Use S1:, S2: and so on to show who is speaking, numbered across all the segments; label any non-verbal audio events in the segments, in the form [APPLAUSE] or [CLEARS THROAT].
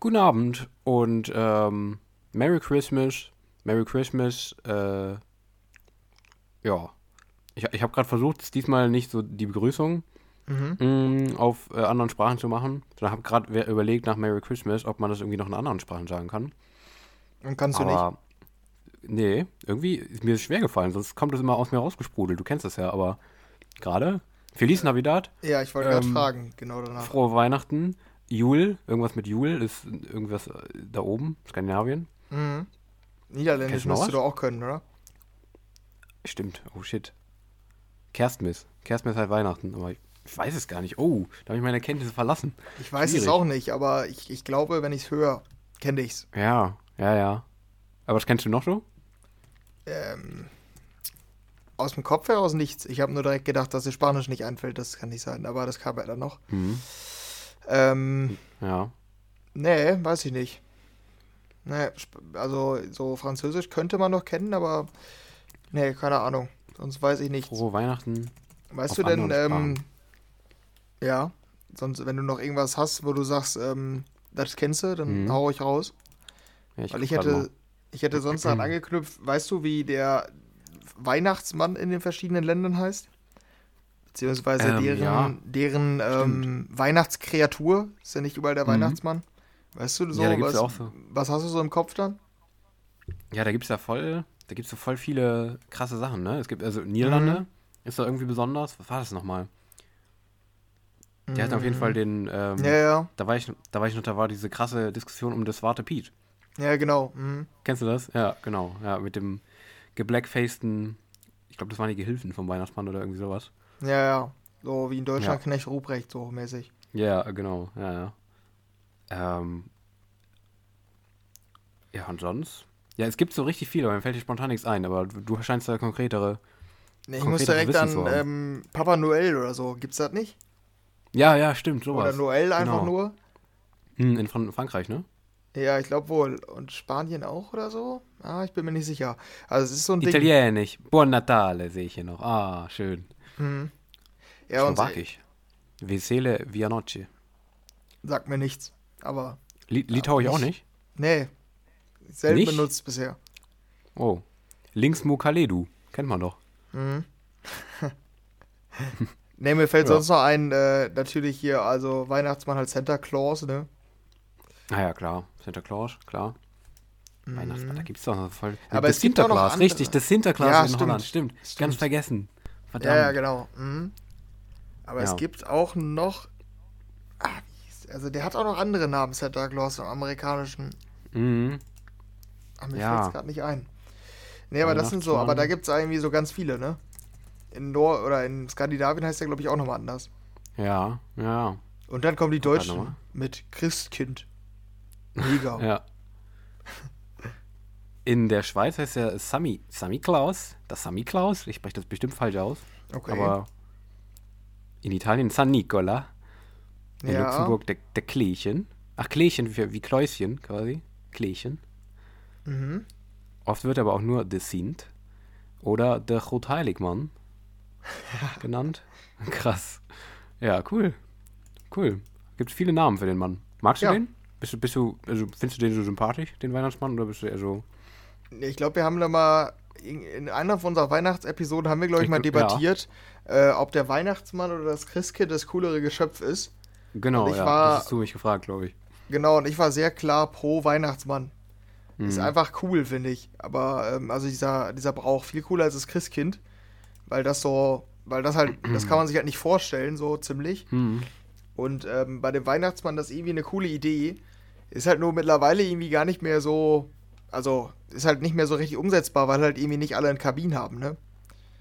S1: Guten Abend und ähm, Merry Christmas. Merry Christmas. Äh, ja. Ich, ich habe gerade versucht, diesmal nicht so die Begrüßung
S2: Mhm.
S1: mh, auf äh, anderen Sprachen zu machen, sondern habe gerade überlegt nach Merry Christmas, ob man das irgendwie noch in anderen Sprachen sagen kann.
S2: Und kannst du nicht.
S1: aber nee, irgendwie ist mir das schwer gefallen, sonst kommt das immer aus mir rausgesprudelt. Du kennst das ja, aber gerade Feliz Navidad,
S2: Ja, ich wollte gerade
S1: ähm,
S2: fragen, genau danach.
S1: frohe Weihnachten, Jul, irgendwas mit Jul ist irgendwas äh, da oben, Skandinavien.
S2: Mhm. Niederländisch musst du doch auch können, oder?
S1: Stimmt, oh shit. Kerstmis. Kerstmis halt Weihnachten, aber ich, ich weiß es gar nicht. Oh, da habe ich meine Kenntnisse verlassen.
S2: Ich weiß
S1: Schwierig.
S2: es auch nicht, aber ich, ich glaube, wenn ich es höre, kenne ich es.
S1: Ja, ja, ja. Aber was kennst du noch so?
S2: Ähm, aus dem Kopf heraus nichts. Ich habe nur direkt gedacht, dass dir Spanisch nicht einfällt. Das kann nicht sein, aber das kam ja dann noch.
S1: Mhm.
S2: Ähm,
S1: Ja.
S2: nee, weiß ich nicht. Nee, also so Französisch könnte man noch kennen, aber nee, keine Ahnung. Sonst weiß ich nichts.
S1: Frohe Weihnachten.
S2: Weißt du denn, ähm, ja, sonst, wenn du noch irgendwas hast, wo du sagst, ähm, das kennst du, dann
S1: Mhm.
S2: hau ich raus.
S1: Ja,
S2: Weil
S1: guck
S2: ich hätte,
S1: mal.
S2: ich hätte sonst daran [CLEARS THROAT] angeknüpft, weißt du, wie der Weihnachtsmann in den verschiedenen Ländern heißt? Beziehungsweise
S1: Ähm,
S2: deren,
S1: ja.
S2: deren ähm, Weihnachtskreatur, ist ja nicht überall der
S1: Mhm.
S2: Weihnachtsmann. Weißt du so,
S1: Ja,
S2: was,
S1: ja auch so.
S2: was hast du so im Kopf dann?
S1: Ja, da gibt's ja voll, da gibt's so voll viele krasse Sachen, ne? Es gibt, also Niederlande
S2: Mhm.
S1: ist da irgendwie besonders. Was war das nochmal? Der hat auf jeden Fall den, ähm,
S2: Mhm. Ja, ja,
S1: da war ich, da war ich noch, da war diese krasse Diskussion um das Warte Piet.
S2: ja, genau. Mhm.
S1: Kennst du das? Ja, genau. Ja, mit dem geblackfaceden, ich glaube, das waren die Gehilfen vom Weihnachtsmann oder irgendwie sowas.
S2: Ja, ja. So wie in Deutschland
S1: Ja.
S2: Knecht Ruprecht, so mäßig.
S1: Ja, genau, ja, ja. Ähm, ja, und sonst? Ja, es gibt so richtig viele, aber mir fällt dir spontan nichts ein, aber du, scheinst da konkretere.
S2: Nee, ich muss direkt
S1: Wissen
S2: an ähm, Papa Noel oder so. Gibt's das nicht?
S1: Ja, ja, stimmt,
S2: Oder
S1: sowas.
S2: Noel einfach
S1: Genau.
S2: nur?
S1: Hm, in Fran Frankreich, ne?
S2: Ja, ich glaube wohl. Und Spanien auch oder so? Ah, ich bin mir nicht sicher. Also es ist so ein Ding.
S1: Italienisch. Buon Natale sehe ich hier noch. Ah, schön.
S2: Mhm. Ja,
S1: Slowakisch. Vesele Via Noche.
S2: sagt mir nichts. Aber
S1: Li Litauisch auch
S2: nicht. nee, selten
S1: Nicht?
S2: benutzt bisher.
S1: Oh. Links Mukaledu. Kennt man doch.
S2: Mhm. [LAUGHS] nee, mir fällt
S1: Ja.
S2: sonst noch ein, äh, natürlich hier, also Weihnachtsmann halt Santa Claus, ne?
S1: Ah ja, klar. Santa Claus, klar.
S2: Mhm.
S1: Weihnachtsmann, da gibt's doch noch voll.
S2: Aber
S1: das
S2: es gibt auch noch
S1: Sinterklaas, richtig, das Sinterklaas
S2: Ja,
S1: in
S2: stimmt.
S1: Holland, stimmt.
S2: Stimmt.
S1: Ganz vergessen. Verdammt.
S2: Ja, ja, genau. Mhm. Aber
S1: Ja.
S2: es gibt auch noch. Ah, also der hat auch noch andere Namen, Santa Claus im amerikanischen.
S1: Mhm.
S2: Aber mir
S1: Ja.
S2: fällt's gerade nicht ein. Nee, aber das sind so, aber da
S1: Weihnachtsmann.
S2: gibt's irgendwie so ganz viele, ne? In Nord- oder in Skandinavien heißt der, glaube ich, auch nochmal anders.
S1: Ja, ja.
S2: Und dann kommen die Deutschen mit Christkind. Mega. [LAUGHS]
S1: Ja. In der Schweiz heißt er Sami, Sami Klaus. Das Sami Klaus. Ich spreche das bestimmt falsch aus.
S2: Okay.
S1: Aber in Italien San Nicola. In
S2: ja.
S1: Luxemburg der, der Kleechen. Ach, Kleechen wie, wie Kläuschen quasi. Kleechen.
S2: Mhm.
S1: Oft wird aber auch nur de Sint oder der Grotheiligmann [LAUGHS] genannt. Krass. Ja, cool. Cool. Gibt viele Namen für den Mann. Magst du
S2: Ja.
S1: den? Bist du, bist du, also findest du den so sympathisch, den Weihnachtsmann, oder bist du eher so.
S2: Ich glaube, wir haben da mal in in einer von unserer Weihnachtsepisoden haben wir, glaube ich, mal
S1: gl- ja.
S2: debattiert, äh, ob der Weihnachtsmann oder das Christkind das coolere Geschöpf ist.
S1: Genau, ja.
S2: war-
S1: das hast du mich gefragt, glaube ich.
S2: Genau, und ich war sehr klar pro Weihnachtsmann. Ist
S1: Mhm.
S2: einfach cool, finde ich. Aber, ähm, also dieser, dieser Brauch viel cooler als das Christkind. Weil das so, weil das halt, das kann man sich halt nicht vorstellen, so ziemlich.
S1: Mhm.
S2: Und ähm, bei dem Weihnachtsmann, das ist irgendwie eine coole Idee. Ist halt nur mittlerweile irgendwie gar nicht mehr so, also ist halt nicht mehr so richtig umsetzbar, weil halt irgendwie nicht alle eine Kabine haben, ne?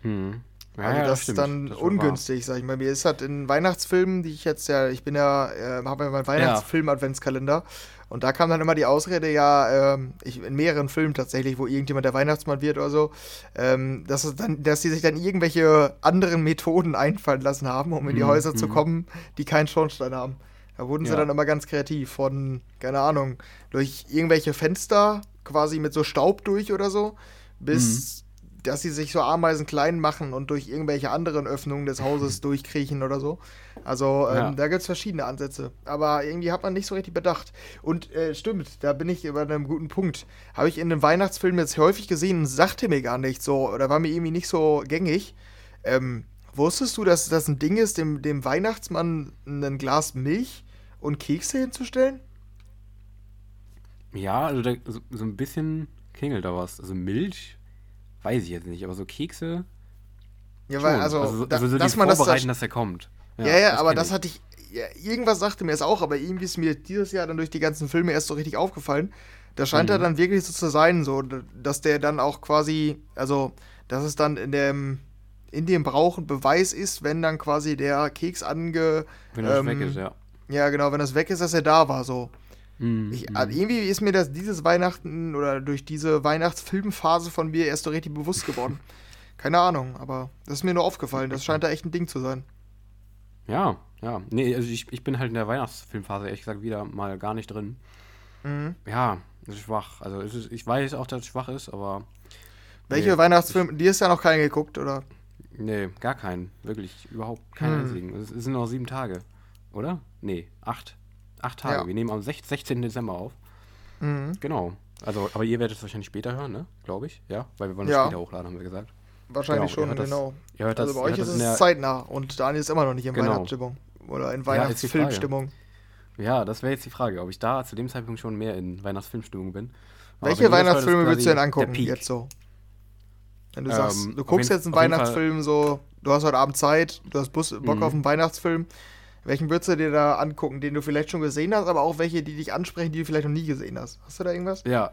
S1: Mhm. Ja,
S2: also das
S1: stimmt.
S2: ist dann
S1: Das
S2: ungünstig, sag ich mal. Mir ist halt in Weihnachtsfilmen, die ich jetzt ja, ich bin ja, äh, habe ja meinen Weihnachtsfilm-Adventskalender und da kam dann immer die Ausrede, ja, ähm, ich, in mehreren Filmen tatsächlich, wo irgendjemand der Weihnachtsmann wird oder so, ähm, dass, es dann, dass sie sich dann irgendwelche anderen Methoden einfallen lassen haben, um in die
S1: Mhm,
S2: Häuser zu
S1: mhm.
S2: kommen, die keinen Schornstein haben. Da wurden sie
S1: Ja.
S2: dann immer ganz kreativ von, keine Ahnung, durch irgendwelche Fenster quasi mit so Staub durch oder so, bis dass sie sich so Ameisen klein machen und durch irgendwelche anderen Öffnungen des Hauses [LAUGHS] durchkriechen oder so. Also ähm, ja. da gibt es verschiedene Ansätze. Aber irgendwie hat man nicht so richtig bedacht. Und äh, stimmt, da bin ich über einem guten Punkt. Habe ich in einem Weihnachtsfilm jetzt häufig gesehen und sagte mir gar nicht so, oder war mir irgendwie nicht so gängig. Ähm, wusstest du, dass das ein Ding ist, dem, dem Weihnachtsmann ein Glas Milch und Kekse hinzustellen?
S1: Ja, also da, so, so ein bisschen klingelt da was. Also Milch weiß ich jetzt nicht, aber so Kekse.
S2: Ja, weil, also,
S1: also, da, also so dass man vorbereiten, das, dass er kommt.
S2: Ja, ja, ja aber das hatte ich. Ja, irgendwas sagte mir es auch, aber irgendwie ist mir dieses Jahr dann durch die ganzen Filme erst so richtig aufgefallen. Da scheint mhm. er dann wirklich so zu sein, so, dass der dann auch quasi, also, dass es dann in dem, in dem Brauch ein Beweis ist, wenn dann quasi der Keks ange.
S1: Wenn er ähm, weg ist, ja.
S2: Ja, genau, wenn das weg ist, dass er da war, so. Mhm. Ich, mhm. also irgendwie ist mir das dieses Weihnachten oder durch diese Weihnachtsfilmphase von mir erst so richtig bewusst geworden. [LAUGHS] Keine Ahnung, aber das ist mir nur aufgefallen. Das scheint da echt ein Ding zu sein.
S1: Ja, ja. Nee, also ich, ich bin halt in der Weihnachtsfilmphase ehrlich gesagt wieder mal gar nicht drin. Mhm. Ja, das ist schwach. Also ist, ich weiß auch, dass es schwach ist, aber.
S2: Welche nee, Weihnachtsfilme? Die ist ja noch keinen geguckt, oder?
S1: Nee, gar keinen. Wirklich überhaupt keinen hm. einzigen. Es sind noch sieben Tage. Oder? Nee, acht. Acht Tage. Ja. Wir nehmen am 16. Dezember auf. Mhm. Genau. Also, aber ihr werdet es wahrscheinlich später hören, ne? Glaube ich. Ja, weil wir wollen es ja. später hochladen, haben wir gesagt.
S2: Wahrscheinlich genau, schon, genau. Das, also bei euch ist es zeitnah und Daniel ist immer noch nicht in genau. Weihnachtsstimmung. Oder in Weihnachtsfilmstimmung.
S1: Ja, das wäre jetzt die Frage, ob ich da zu dem Zeitpunkt schon mehr in Weihnachtsfilmstimmung bin.
S2: Aber Welche Weihnachtsfilme würdest du denn angucken jetzt so? Wenn du ähm, sagst, du guckst jetzt einen Weihnachtsfilm so, du hast heute Abend Zeit, du hast Bock mhm. auf einen Weihnachtsfilm, welchen würdest du dir da angucken, den du vielleicht schon gesehen hast, aber auch welche, die dich ansprechen, die du vielleicht noch nie gesehen hast? Hast du da irgendwas?
S1: Ja.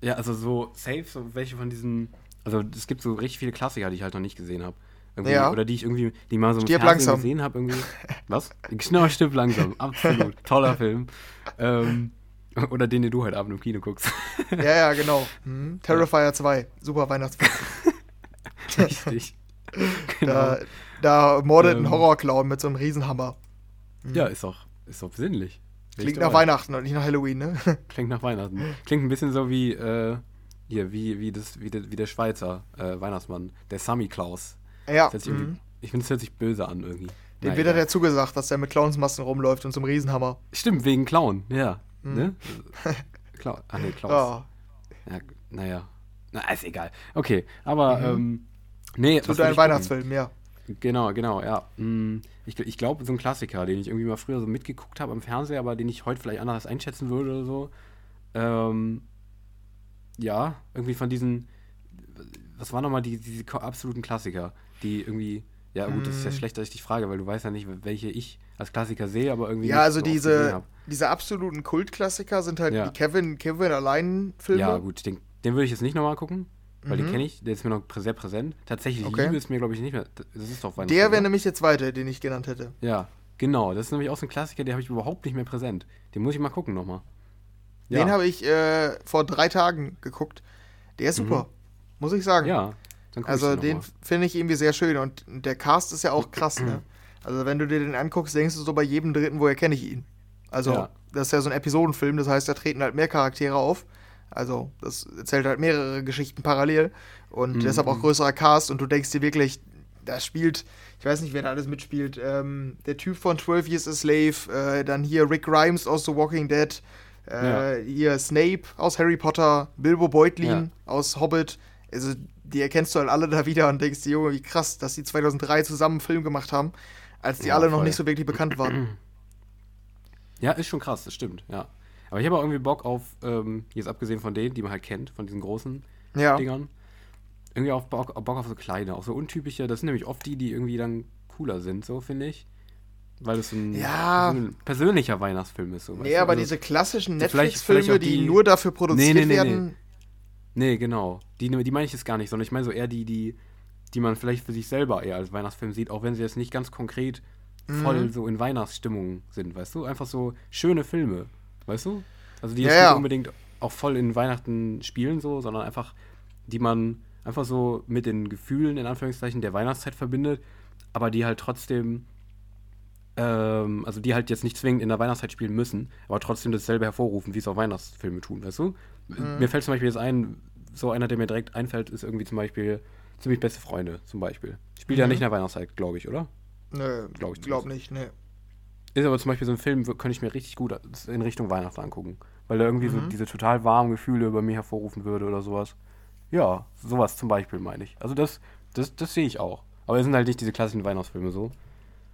S1: Ja, also so safe, so welche von diesen. Also es gibt so richtig viele Klassiker, die ich halt noch nicht gesehen habe. Ja. Oder die ich irgendwie, die mal so im
S2: Fernsehen langsam.
S1: gesehen habe. Irgendwie. [LAUGHS] Was? Genau, stirb langsam. Absolut. Toller Film. Ähm, oder den, den du heute Abend im Kino guckst.
S2: ja, ja, [LAUGHS] genau. Hm. Terrifier 2. Super Weihnachtsfilm. [LAUGHS]
S1: Richtig.
S2: Genau. Da, da mordet ähm, ein Horrorclown mit so einem Riesenhammer.
S1: Ja, ist doch, ist doch besinnlich.
S2: Klingt nach Weihnachten und nicht nach Halloween, ne? [LAUGHS]
S1: Klingt nach Weihnachten. Klingt ein bisschen so wie, äh, hier, wie, wie, das, wie, der, wie der Schweizer äh, Weihnachtsmann, der Sammy Klaus.
S2: Ja.
S1: Mhm. Ich finde, es hört sich böse an irgendwie.
S2: Dem Nein, wird ja zugesagt, dass der mit Clownsmasken rumläuft und zum Riesenhammer.
S1: Stimmt, wegen Clown, ja. Mhm. Ne? [LAUGHS] Clown. Ach nee, Klaus. Oh. Ja, naja. Na, ist egal. Okay, aber, mhm. ähm, nee.
S2: Zu deinem Weihnachtsfilm, ja.
S1: Genau, genau, ja. Mm, ich, ich glaube, so ein Klassiker, den ich irgendwie mal früher so mitgeguckt habe am Fernseher, aber den ich heute vielleicht anders einschätzen würde oder so. Ähm, ja, irgendwie von diesen, was waren nochmal die, diese absoluten Klassiker, die irgendwie, ja gut, das ist ja mm. schlecht, dass ich dich frage, weil du weißt ja nicht, welche ich als Klassiker sehe, aber irgendwie.
S2: Ja, also so diese, diese absoluten Kultklassiker sind halt ja. die Kevin, Kevin allein Filme.
S1: Ja, gut, den, den würde ich jetzt nicht nochmal gucken weil mhm. den kenne ich, der ist mir noch sehr präsent. Tatsächlich, okay. Liebe ist mir, glaube ich, nicht mehr. Das ist doch
S2: Der wäre nämlich der zweite, den ich genannt hätte.
S1: Ja, genau. Das ist nämlich auch so ein Klassiker, den habe ich überhaupt nicht mehr präsent. Den muss ich mal gucken nochmal.
S2: Ja. Den habe ich äh, vor drei Tagen geguckt. Der ist super, mhm. muss ich sagen.
S1: Ja.
S2: also den finde ich irgendwie sehr schön und der Cast ist ja auch krass, ne? [CLEARS THROAT] Also wenn du dir den anguckst, denkst du so bei jedem Dritten, woher kenne ich ihn? Also ja. das ist ja so ein Episodenfilm, das heißt, da treten halt mehr Charaktere auf. Also, das erzählt halt mehrere Geschichten parallel und mhm. deshalb auch größerer Cast und du denkst dir wirklich, da spielt, ich weiß nicht, wer da alles mitspielt, ähm, der Typ von 12 Years a Slave, äh, dann hier Rick Grimes aus The Walking Dead, äh, ja. hier Snape aus Harry Potter, Bilbo Beutlin ja. aus Hobbit. Also, die erkennst du halt alle da wieder und denkst dir, Junge, wie krass, dass die 2003 zusammen einen Film gemacht haben, als die ja, alle voll. noch nicht so wirklich bekannt waren.
S1: Ja, ist schon krass, das stimmt, ja. Aber ich habe auch irgendwie Bock auf, ähm, jetzt abgesehen von denen, die man halt kennt, von diesen großen ja. Dingern, irgendwie auch Bock, Bock auf so kleine, auch so untypische. Das sind nämlich oft die, die irgendwie dann cooler sind, so finde ich. Weil es ein,
S2: ja.
S1: so ein persönlicher Weihnachtsfilm ist. So,
S2: nee, aber also, diese klassischen Netflix-Filme, die, die, nur dafür produziert nee, nee, nee, werden.
S1: Nee. genau. Die, die meine ich jetzt gar nicht, sondern ich meine so eher die, die, die man vielleicht für sich selber eher als Weihnachtsfilm sieht, auch wenn sie jetzt nicht ganz konkret voll mhm. so in Weihnachtsstimmung sind, weißt du? Einfach so schöne Filme. Weißt du? Also die jetzt ja, nicht unbedingt auch voll in Weihnachten spielen, so, sondern einfach, die man einfach so mit den Gefühlen, in Anführungszeichen, der Weihnachtszeit verbindet, aber die halt trotzdem, ähm, also die halt jetzt nicht zwingend in der Weihnachtszeit spielen müssen, aber trotzdem dasselbe hervorrufen, wie es auch Weihnachtsfilme tun, weißt du? Mhm. Mir fällt zum Beispiel jetzt ein, so einer, der mir direkt einfällt, ist irgendwie zum Beispiel ziemlich beste Freunde zum Beispiel. Spielt mhm. ja nicht in der Weihnachtszeit, glaube ich, oder?
S2: Nö, glaube ich glaub nicht, ne.
S1: Ist aber zum Beispiel so ein Film, könnte ich mir richtig gut in Richtung Weihnachten angucken. Weil er irgendwie mhm. so diese total warmen Gefühle über mir hervorrufen würde oder sowas. Ja, sowas zum Beispiel meine ich. Also das, das, das sehe ich auch. Aber es sind halt nicht diese klassischen Weihnachtsfilme so.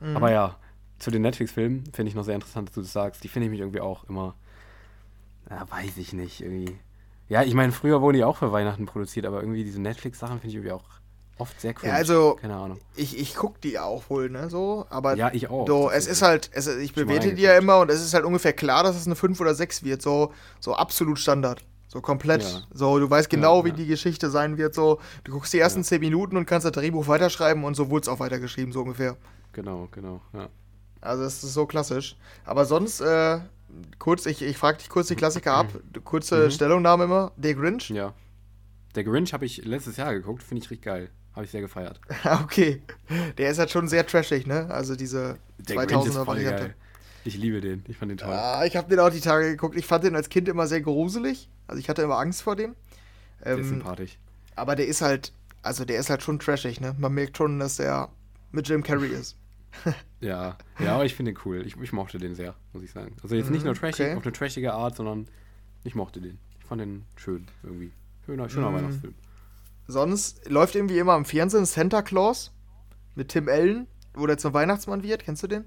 S1: Mhm. Aber ja, zu den Netflix-Filmen finde ich noch sehr interessant, dass du das sagst. Die finde ich mich irgendwie auch immer. Ja, weiß ich nicht, irgendwie. Ja, ich meine, früher wurden die auch für Weihnachten produziert, aber irgendwie diese Netflix-Sachen finde ich irgendwie auch oft sehr cool.
S2: Ja, also, keine Ahnung. Ich, ich gucke die auch wohl, ne, so, aber.
S1: Ja, ich auch.
S2: So, es ist halt, es, ich bewerte die ja immer und es ist halt ungefähr klar, dass es eine 5 oder 6 wird, so, so absolut Standard. So komplett. Ja. So, du weißt genau, ja, wie ja. die Geschichte sein wird. So, du guckst die ersten zehn Minuten und kannst das Drehbuch weiterschreiben und so wurde es auch weitergeschrieben, so ungefähr.
S1: Genau, genau, ja.
S2: Also es ist so klassisch. Aber sonst, äh, kurz, ich, ich frage dich kurz die Klassiker ab. Kurze mhm. Stellungnahme immer. Der Grinch?
S1: Ja. Der Grinch habe ich letztes Jahr geguckt, finde ich richtig geil. Habe ich sehr gefeiert. [LAUGHS]
S2: okay. Der ist halt schon sehr trashig, ne? Also diese 2000er Variante.
S1: Ich liebe den. Ich fand den toll.
S2: Ah, ich habe den auch die Tage geguckt. Ich fand den als Kind immer sehr gruselig. Also ich hatte immer Angst vor dem.
S1: Der ähm, ist sympathisch.
S2: Aber der ist halt, also der ist halt schon trashig, ne? Man merkt schon, dass er mit Jim Carrey [LAUGHS] ist.
S1: ja, ja, aber ich finde den cool. Ich, ich, mochte den sehr, muss ich sagen. Also jetzt nicht nur mhm, trashig, okay. auf eine trashige Art, sondern ich mochte den. Ich fand den schön irgendwie. Schöner, schöner mm. Weihnachtsfilm.
S2: Sonst läuft irgendwie immer im Fernsehen Santa Claus mit Tim Allen, wo der zum Weihnachtsmann wird. Kennst du den?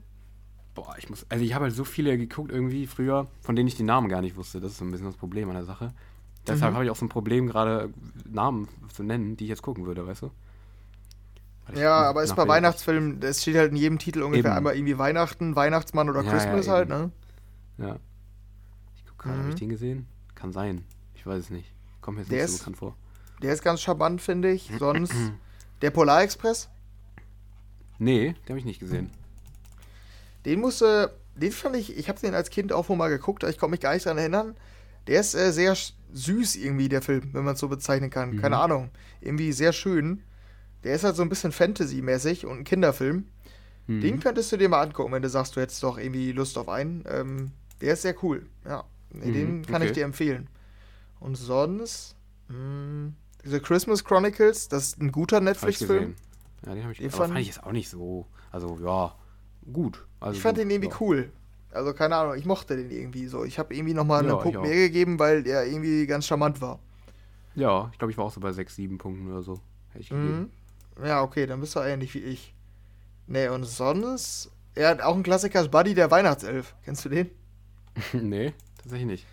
S1: Boah, ich muss. Also ich habe halt so viele geguckt irgendwie früher, von denen ich die Namen gar nicht wusste. Das ist so ein bisschen das Problem an der Sache. Deshalb mhm. habe ich auch so ein Problem, gerade Namen zu nennen, die ich jetzt gucken würde, weißt du?
S2: Ja, aber ist bei Weihnachtsfilmen, es steht halt in jedem Titel ungefähr Eben. einmal irgendwie Weihnachten, Weihnachtsmann oder ja, Christmas ja, halt, ne?
S1: Ja. Ich gucke gerade, mhm. habe ich den gesehen? Kann sein. Ich weiß es nicht. Kommt mir jetzt der nicht so bekannt vor.
S2: Der ist ganz charmant, finde ich. [CLEARS THROAT] Sonst der Polarexpress?
S1: Nee, den habe ich nicht gesehen.
S2: Den musste, den fand ich, ich habe den als Kind auch wohl mal geguckt, aber ich konnte mich gar nicht daran erinnern. Der ist äh, sehr süß irgendwie, der Film, wenn man es so bezeichnen kann. Mhm. Keine Ahnung. Irgendwie sehr schön. Der ist halt so ein bisschen Fantasy-mäßig und ein Kinderfilm. Mhm. Den könntest du dir mal angucken, wenn du sagst, du hättest doch irgendwie Lust auf einen. Ähm, der ist sehr cool. Ja, nee, mhm, den kann okay. ich dir empfehlen. Und sonst, mh, hm, The Christmas Chronicles, das ist ein guter Netflix-Film.
S1: Ja, den habe ich den fand, fand ich jetzt auch nicht so. Also, ja, gut. Also
S2: ich fand
S1: gut,
S2: den irgendwie ja. cool. Also, keine Ahnung, ich mochte den irgendwie so. Ich habe irgendwie nochmal ja, einen Punkt mehr gegeben, weil der irgendwie ganz charmant war.
S1: Ja, ich glaube, ich war auch so bei 6, 7 Punkten oder so.
S2: Hätte ich gegeben. Mhm. Ja, okay, dann bist du ähnlich wie ich. Nee, und sonst. Er hat auch ein Klassiker, ist Buddy der Weihnachtself. Kennst du den? [LAUGHS]
S1: nee, tatsächlich nicht.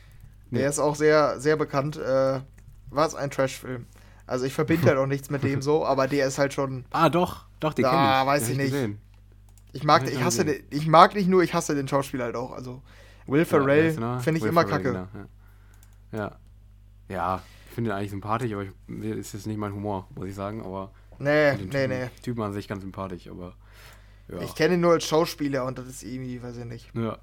S2: Nee. Der ist auch sehr, sehr bekannt. Äh, war es ein Trash-Film. Also ich verbinde halt auch nichts mit dem so, aber der ist halt schon.
S1: Ah, doch, doch, den kenne ich.
S2: Ah, weiß ich nicht. Gesehen. Ich mag, ich hasse den, ich mag nicht nur, ich hasse den Schauspieler halt auch. Also Will Ferrell ja, finde ich Will immer Ferrell, kacke.
S1: Genau, ja. ja. ja. ich finde ihn eigentlich sympathisch, aber ich, ist jetzt nicht mein Humor, muss ich sagen. Aber
S2: Nee, nee, Typen, nee.
S1: Typen an sich ganz sympathisch, aber.
S2: Ja. Ich kenne ihn nur als Schauspieler und das ist irgendwie, weiß ich nicht.
S1: Ja.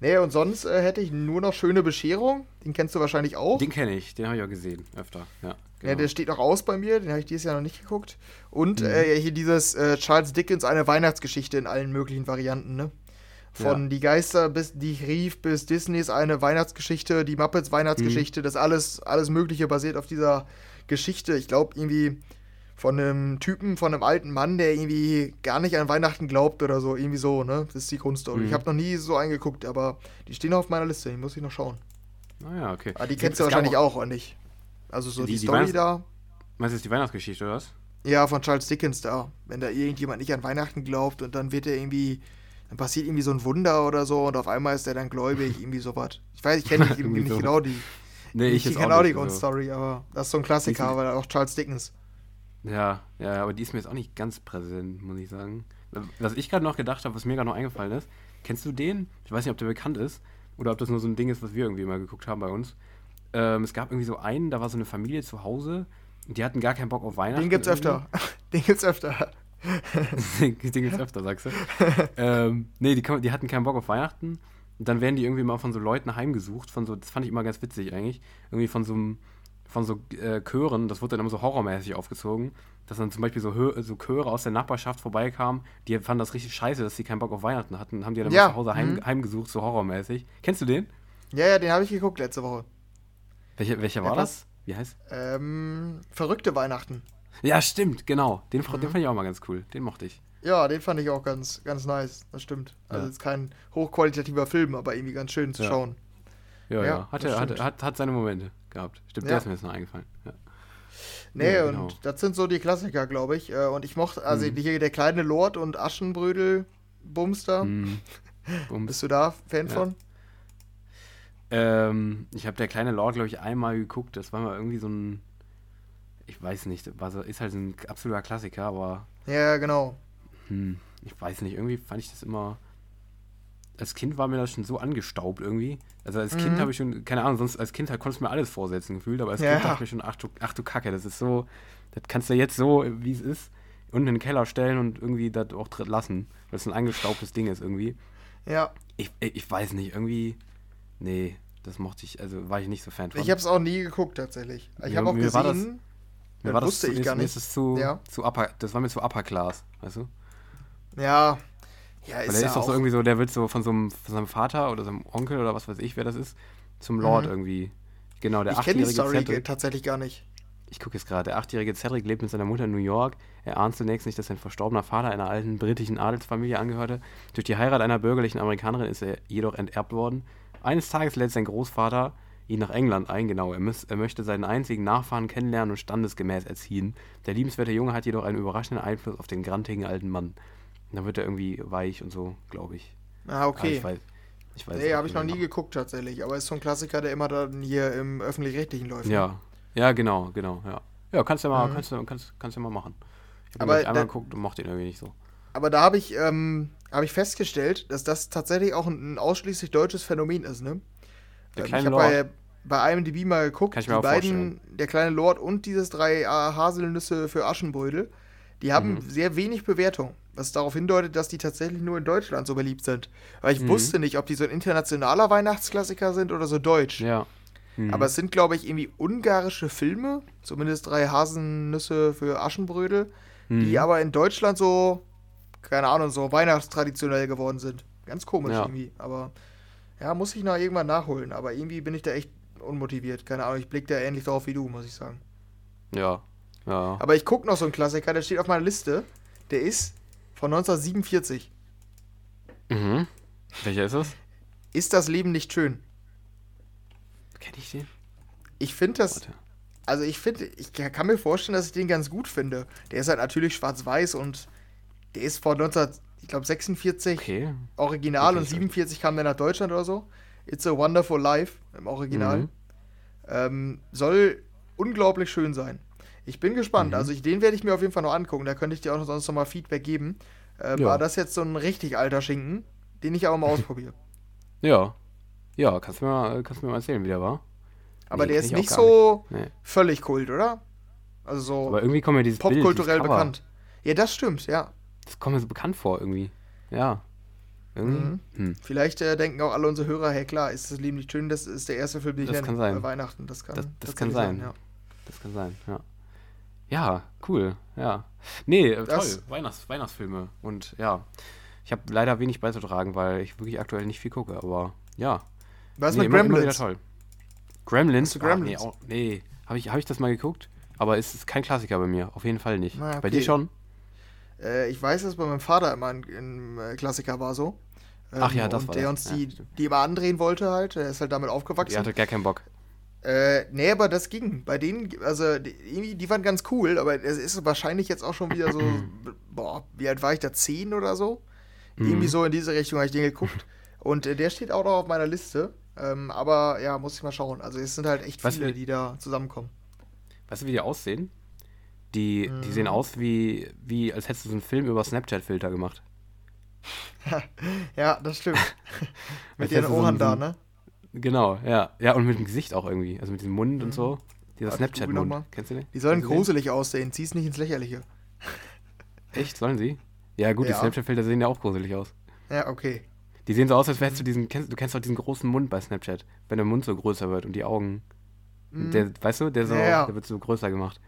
S2: Nee, und sonst äh, hätte ich nur noch Schöne Bescherung. Den kennst du wahrscheinlich auch.
S1: Den kenne ich, den habe ich auch gesehen, öfter. Ja,
S2: genau. ja, der steht noch aus bei mir, den habe ich dieses Jahr noch nicht geguckt. Und mhm. äh, hier dieses äh, Charles Dickens, eine Weihnachtsgeschichte in allen möglichen Varianten, ne? Von ja. Die Geister bis Die rief bis Disneys eine Weihnachtsgeschichte, die Muppets Weihnachtsgeschichte, mhm. das alles, alles Mögliche basiert auf dieser Geschichte. Ich glaube, irgendwie von einem Typen, von einem alten Mann, der irgendwie gar nicht an Weihnachten glaubt oder so, irgendwie so, ne? Das ist die Grundstory. Mhm. Ich habe noch nie so eingeguckt, aber die stehen auf meiner Liste, die muss ich noch schauen.
S1: Naja, ah okay.
S2: Aber die kennst du wahrscheinlich auch, oder nicht? Also so die, die Story die da.
S1: Meinst du jetzt die Weihnachtsgeschichte, oder was?
S2: Ja, von Charles Dickens da. Wenn da irgendjemand nicht an Weihnachten glaubt und dann wird er irgendwie, dann passiert irgendwie so ein Wunder oder so und auf einmal ist er dann gläubig, [LAUGHS] irgendwie sowas. Ich weiß, ich kenne nicht, nicht so. genau die. Nee, ich, ich kenne auch die Grundstory, so. aber das ist so ein Klassiker, weil auch Charles Dickens.
S1: Ja, ja, aber die ist mir jetzt auch nicht ganz präsent, muss ich sagen. Was ich gerade noch gedacht habe, was mir gerade noch eingefallen ist, kennst du den? Ich weiß nicht, ob der bekannt ist oder ob das nur so ein Ding ist, was wir irgendwie mal geguckt haben bei uns. Ähm, es gab irgendwie so einen, da war so eine Familie zu Hause und die hatten gar keinen Bock auf Weihnachten.
S2: Den gibt's irgendwie. öfter. [LAUGHS] Den gibt's öfter.
S1: den, [LAUGHS] den gibt's öfter, sagst du. [LAUGHS] ähm, nee, die, die hatten keinen Bock auf Weihnachten. Und dann werden die irgendwie mal von so Leuten heimgesucht, von so, das fand ich immer ganz witzig eigentlich, irgendwie von so einem von so äh, Chören, das wurde dann immer so horrormäßig aufgezogen, dass dann zum Beispiel so, Hö so Chöre aus der Nachbarschaft vorbeikamen, die fanden das richtig scheiße, dass sie keinen Bock auf Weihnachten hatten, haben die dann ja. zu Hause heim, mhm. heimgesucht, so horrormäßig. Kennst du den?
S2: Ja, ja, den habe ich geguckt letzte Woche.
S1: Welcher, welcher war das? Wie heißt?
S2: Ähm, verrückte Weihnachten.
S1: Ja, stimmt, genau. Den, mhm. den fand ich auch mal ganz cool. Den mochte ich.
S2: Ja, den fand ich auch ganz, ganz nice. Das stimmt. Also ja. ist kein hochqualitativer Film, aber irgendwie ganz schön zu
S1: ja.
S2: schauen.
S1: Ja, ja. ja. Hat, hat, hat, hat, seine Momente gehabt. Stimmt, der ist mir jetzt noch eingefallen. Ja.
S2: Nee, ja, genau. und das sind so die Klassiker, glaube ich. Äh, und ich mochte, also mhm. hier der kleine Lord und Aschenbrödel Bumster. Mhm. [LAUGHS] Bums. Bist du da Fan ja. von?
S1: Ähm, ich habe der kleine Lord, glaube ich, einmal geguckt. Das war mal irgendwie so ein. Ich weiß nicht, war so, ist halt ein absoluter Klassiker, aber.
S2: Ja, genau.
S1: Hm, ich weiß nicht, irgendwie fand ich das immer als Kind war mir das schon so angestaubt irgendwie. Also als mhm. Kind habe ich schon, keine Ahnung, sonst als Kind konntest du mir alles vorsetzen gefühlt, aber als ja. Kind dachte ich mir schon, ach du, ach du Kacke, das ist so, das kannst du jetzt so, wie es ist, unten in den Keller stellen und irgendwie das auch lassen, weil es ein angestaubtes Ding ist irgendwie.
S2: Ja.
S1: Ich, ich weiß nicht, irgendwie, nee, das mochte ich, also war ich nicht so Fan
S2: von. Ich habe es auch nie geguckt tatsächlich. Ich ja, habe auch gesehen, war das,
S1: mir war das wusste zu, ich gar nicht. Ist zu, ja. zu upper, das war mir zu Upper Class, weißt du?
S2: Ja,
S1: ja, ist Weil der ist doch so irgendwie so, der wird so von so einem, von seinem Vater oder seinem Onkel oder was weiß ich, wer das ist, zum Lord mhm. irgendwie. Genau, der achtjährige
S2: Ich kenne die Story Cedric, tatsächlich gar nicht.
S1: Ich gucke jetzt gerade, der achtjährige Cedric lebt mit seiner Mutter in New York. Er ahnt zunächst nicht, dass sein verstorbener Vater einer alten britischen Adelsfamilie angehörte. Durch die Heirat einer bürgerlichen Amerikanerin ist er jedoch enterbt worden. Eines Tages lädt sein Großvater ihn nach England ein, genau. Er, müß, er möchte seinen einzigen Nachfahren kennenlernen und standesgemäß erziehen. Der liebenswerte Junge hat jedoch einen überraschenden Einfluss auf den grantigen alten Mann. Dann wird er irgendwie weich und so, glaube ich.
S2: Ah, okay. ich weiß, ich weiß nee, habe ich noch nie geguckt tatsächlich, aber ist so ein Klassiker, der immer dann hier im öffentlich-rechtlichen läuft.
S1: Ja, ja, genau, genau, ja. Ja, kannst du ja mal, mhm. kannst du, kannst, kannst ja mal machen. Ich habe einmal geguckt und mochte ihn irgendwie nicht so.
S2: Aber da habe ich, ähm, habe ich festgestellt, dass das tatsächlich auch ein, ein ausschließlich deutsches Phänomen ist, ne? Der ähm, ich habe bei, bei IMDb mal geguckt, Kann ich mir die beiden, vorstellen. der kleine Lord und dieses drei Haselnüsse für Aschenbrödel, die haben mhm. sehr wenig Bewertung was darauf hindeutet, dass die tatsächlich nur in Deutschland so beliebt sind. Weil ich mhm. wusste nicht, ob die so ein internationaler Weihnachtsklassiker sind oder so deutsch.
S1: Ja.
S2: Mhm. Aber es sind, glaube ich, irgendwie ungarische Filme, zumindest drei Hasennüsse für Aschenbrödel, mhm. die aber in Deutschland so, keine Ahnung, so weihnachtstraditionell geworden sind. Ganz komisch ja. irgendwie. Aber ja, muss ich noch irgendwann nachholen. Aber irgendwie bin ich da echt unmotiviert. Keine Ahnung, ich blicke da ähnlich drauf wie du, muss ich sagen.
S1: Ja. Ja.
S2: Aber ich gucke noch so einen Klassiker, der steht auf meiner Liste. Der ist von 1947.
S1: Mhm. Welcher ist das?
S2: Ist das Leben nicht schön?
S1: Kenn ich den?
S2: Ich finde das. Warte. Also ich finde, ich kann mir vorstellen, dass ich den ganz gut finde. Der ist halt natürlich schwarz-weiß und der ist von 1946 okay. original okay, und 47 kam der nach Deutschland oder so. It's a Wonderful Life im Original. Mhm. Ähm, soll unglaublich schön sein. Ich bin gespannt. Mhm. Also ich, den werde ich mir auf jeden Fall noch angucken. Da könnte ich dir auch sonst noch mal Feedback geben. Äh, ja. War das jetzt so ein richtig alter Schinken, den ich aber mal [LAUGHS] ausprobiere?
S1: Ja. Ja, kannst du mir mal, kannst du mir mal erzählen, wie der war?
S2: Aber nee, der ist nicht so nicht. Nee. völlig kult, oder? Also so
S1: aber irgendwie kommt mir dieses
S2: popkulturell bekannt. Ja, das stimmt, ja.
S1: Das kommt mir so bekannt vor irgendwie. Ja.
S2: Mhm. Hm. Vielleicht äh, denken auch alle unsere Hörer, hey klar, ist das Leben nicht schön, das ist der erste Film, den ich
S1: nenne, bei
S2: Weihnachten. Das kann,
S1: das, das kann sein. sein ja. Das kann sein, ja. Ja, cool, ja. Nee, äh, toll, Weihnachts Weihnachtsfilme. Und ja, ich habe leider wenig beizutragen, weil ich wirklich aktuell nicht viel gucke, aber ja.
S2: Was nee, mit immer, Gremlins?
S1: Immer toll. Gremlins? Ah, nee, nee. habe ich, hab ich das mal geguckt? Aber es ist kein Klassiker bei mir, auf jeden Fall nicht. okay. Bei dir schon?
S2: Äh, ich weiß, dass bei meinem Vater immer ein, ein äh, Klassiker war so.
S1: Ähm, Ach ja, das
S2: war
S1: der
S2: das. uns die, ja, die immer andrehen wollte halt. Der ist halt damit aufgewachsen. Der
S1: hatte gar keinen Bock.
S2: Äh, nee, aber das ging. Bei denen, also, die, die waren ganz cool, aber es ist wahrscheinlich jetzt auch schon wieder so, [CLEARS THROAT] boah, wie alt war ich da? Zehn oder so? Mhm. Irgendwie so in diese Richtung habe ich den geguckt. Und äh, der steht auch noch auf meiner Liste. Ähm, aber ja, muss ich mal schauen. Also, es sind halt echt viele, weißt du, die da zusammenkommen.
S1: Weißt du, wie die aussehen? Die, mhm. die sehen aus wie, wie, als hättest du so einen Film über Snapchat-Filter gemacht. [LAUGHS]
S2: ja, das stimmt. [LAUGHS] Mit ihren Ohren so da, ne?
S1: Genau, ja. Ja, und mit dem Gesicht auch irgendwie. Also mit diesem Mund mhm. und so. Dieser Snapchat-Mund. Kennst du den?
S2: Die sollen gruselig den? aussehen. Zieh's nicht ins Lächerliche. [LAUGHS]
S1: Echt? Sollen sie? Ja, gut, ja. die Snapchat-Filter sehen ja auch gruselig aus.
S2: Ja, okay.
S1: Die sehen so aus, als wärst du diesen. Kennst, du kennst doch diesen großen Mund bei Snapchat. Wenn der Mund so größer wird und die Augen. Mhm. Der, weißt du, der, so, ja, ja. der wird so größer gemacht.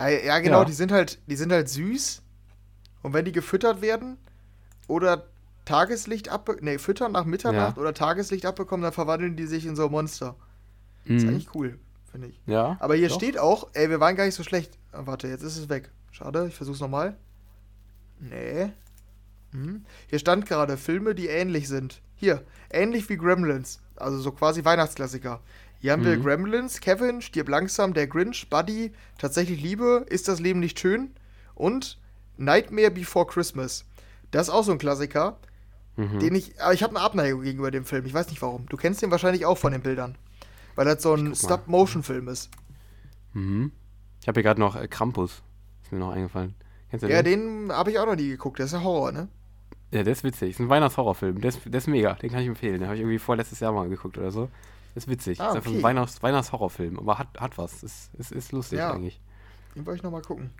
S2: Ja, ja genau, Die, sind halt, die sind halt süß. Und wenn die gefüttert werden oder Tageslicht ab, nee, füttern nach Mitternacht ja. oder Tageslicht abbekommen, dann verwandeln die sich in so Monster. Mhm. Das ist eigentlich cool. finde ich.
S1: Ja.
S2: Aber hier
S1: doch.
S2: steht auch, ey, wir waren gar nicht so schlecht. Ah, warte, jetzt ist es weg. Schade, ich versuch's nochmal. Nee. Hm. Hier stand gerade Filme, die ähnlich sind. Hier, ähnlich wie Gremlins. Also so quasi Weihnachtsklassiker. Hier haben wir
S1: Mhm.
S2: Gremlins, Kevin, Stirb langsam, Der Grinch, Buddy, Tatsächlich Liebe, Ist das Leben nicht schön? Und Nightmare Before Christmas. Das ist auch so ein Klassiker,
S1: Mhm.
S2: den ich, aber ich habe eine Abneigung gegenüber dem Film. Ich weiß nicht warum. Du kennst den wahrscheinlich auch von den Bildern. Weil das so ein. Stop-Motion-Film ist.
S1: Mhm. Ich habe hier gerade noch äh, Krampus. Ist mir noch eingefallen. Kennst du
S2: Ja,
S1: den?
S2: den habe ich auch noch nie geguckt. Das ist ja Horror, ne?
S1: Ja, der ist witzig. Ist ein Weihnachtshorrorfilm. Der ist, der ist mega. Den kann ich empfehlen. Den habe ich irgendwie vorletztes Jahr mal geguckt oder so. Ist witzig.
S2: Ah,
S1: ist einfach
S2: okay.
S1: ein Weihnachts Weihnachtshorrorfilm. Aber hat, hat was. Ist, ist, ist lustig
S2: Ja.
S1: eigentlich.
S2: Den wollte ich noch mal gucken.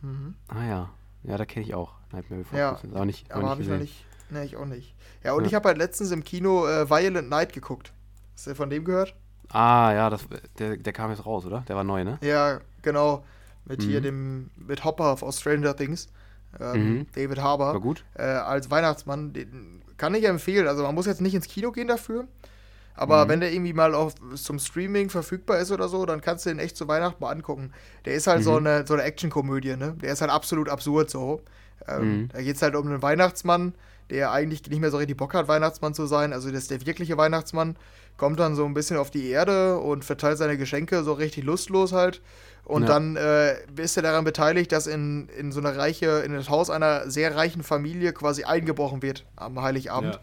S2: Mhm.
S1: Ah ja. Ja, da kenne ich auch. Nightmare Before
S2: Ja,
S1: Christmas. Aber nicht,
S2: Aber habe ich noch nicht. Ne, ich auch nicht. Ja, und
S1: Ja.
S2: ich habe halt letztens im Kino äh, Violent Night geguckt. Hast du von dem gehört?
S1: Ah, ja, das, der, der kam jetzt raus, oder? Der war neu, ne?
S2: Ja, genau. Mit hier
S1: Mhm.
S2: dem, mit Hopper aus Stranger Things. Ähm,
S1: Mhm.
S2: David
S1: War
S2: Harbour.
S1: gut?
S2: Äh, als Weihnachtsmann. Den kann ich empfehlen. Also man muss jetzt nicht ins Kino gehen dafür. Aber
S1: Mhm.
S2: wenn der irgendwie mal auf, zum Streaming verfügbar ist oder so, dann kannst du den echt zu Weihnachten mal angucken. Der ist halt so
S1: Mhm.
S2: eine, so eine Actionkomödie, ne? Der ist halt absolut absurd so. Ähm,
S1: Mhm.
S2: Da geht es halt um einen Weihnachtsmann, der eigentlich nicht mehr so richtig Bock hat, Weihnachtsmann zu sein. Also das ist der wirkliche Weihnachtsmann. Kommt dann so ein bisschen auf die Erde und verteilt seine Geschenke so richtig lustlos halt. Und
S1: Ja.
S2: dann äh, ist er daran beteiligt, dass in, in so eine reiche, in das Haus einer sehr reichen Familie quasi eingebrochen wird am Heiligabend.
S1: Ja.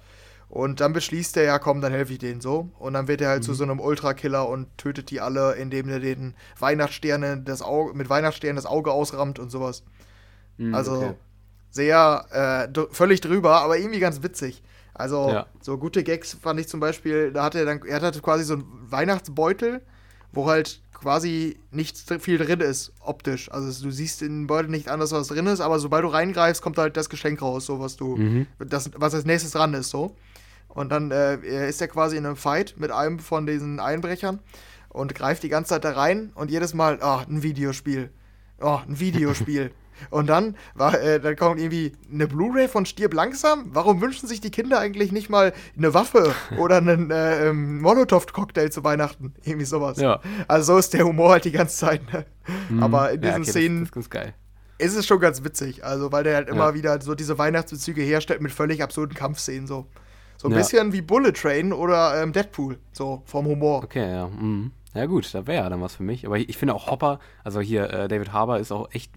S2: Und dann beschließt er, ja komm, dann helfe ich denen so. Und dann wird er halt
S1: Mhm.
S2: zu so einem Ultrakiller und tötet die alle, indem er den Weihnachtssternen das Auge, mit Weihnachtssternen das Auge ausrammt und sowas.
S1: Mhm,
S2: Also
S1: okay.
S2: sehr äh, völlig drüber, aber irgendwie ganz witzig. Also
S1: Ja.
S2: so gute Gags fand ich zum Beispiel, da hat er dann, er hatte quasi so einen Weihnachtsbeutel, wo halt quasi nicht viel drin ist, optisch. Also du siehst in den Beutel nicht anders, was drin ist, aber sobald du reingreifst, kommt halt das Geschenk raus, so was du,
S1: Mhm.
S2: das, was als nächstes dran ist, so. Und dann äh, ist er quasi in einem Fight mit einem von diesen Einbrechern und greift die ganze Zeit da rein und jedes Mal, oh, ein Videospiel. Oh, ein Videospiel. [LAUGHS] und dann war, äh, dann kommt irgendwie eine Blu-ray von Stirb langsam. Warum wünschen sich die Kinder eigentlich nicht mal eine Waffe oder einen äh, ähm, Molotow-Cocktail zu Weihnachten? Irgendwie sowas.
S1: Ja.
S2: Also so ist der Humor halt die ganze Zeit. Ne?
S1: Mhm.
S2: Aber in
S1: Ja,
S2: diesen
S1: okay,
S2: Szenen
S1: Das, das ist ganz geil.
S2: ist es schon ganz witzig. Also, weil der halt immer
S1: Ja.
S2: wieder so diese Weihnachtsbezüge herstellt mit völlig absurden Kampfszenen. So, so ein
S1: Ja.
S2: bisschen wie Bullet Train oder ähm, Deadpool. So vom Humor.
S1: Okay, ja. Mhm. Ja gut, da wäre ja dann was für mich. Aber ich, ich finde auch Hopper, also hier äh, David Harbour ist auch echt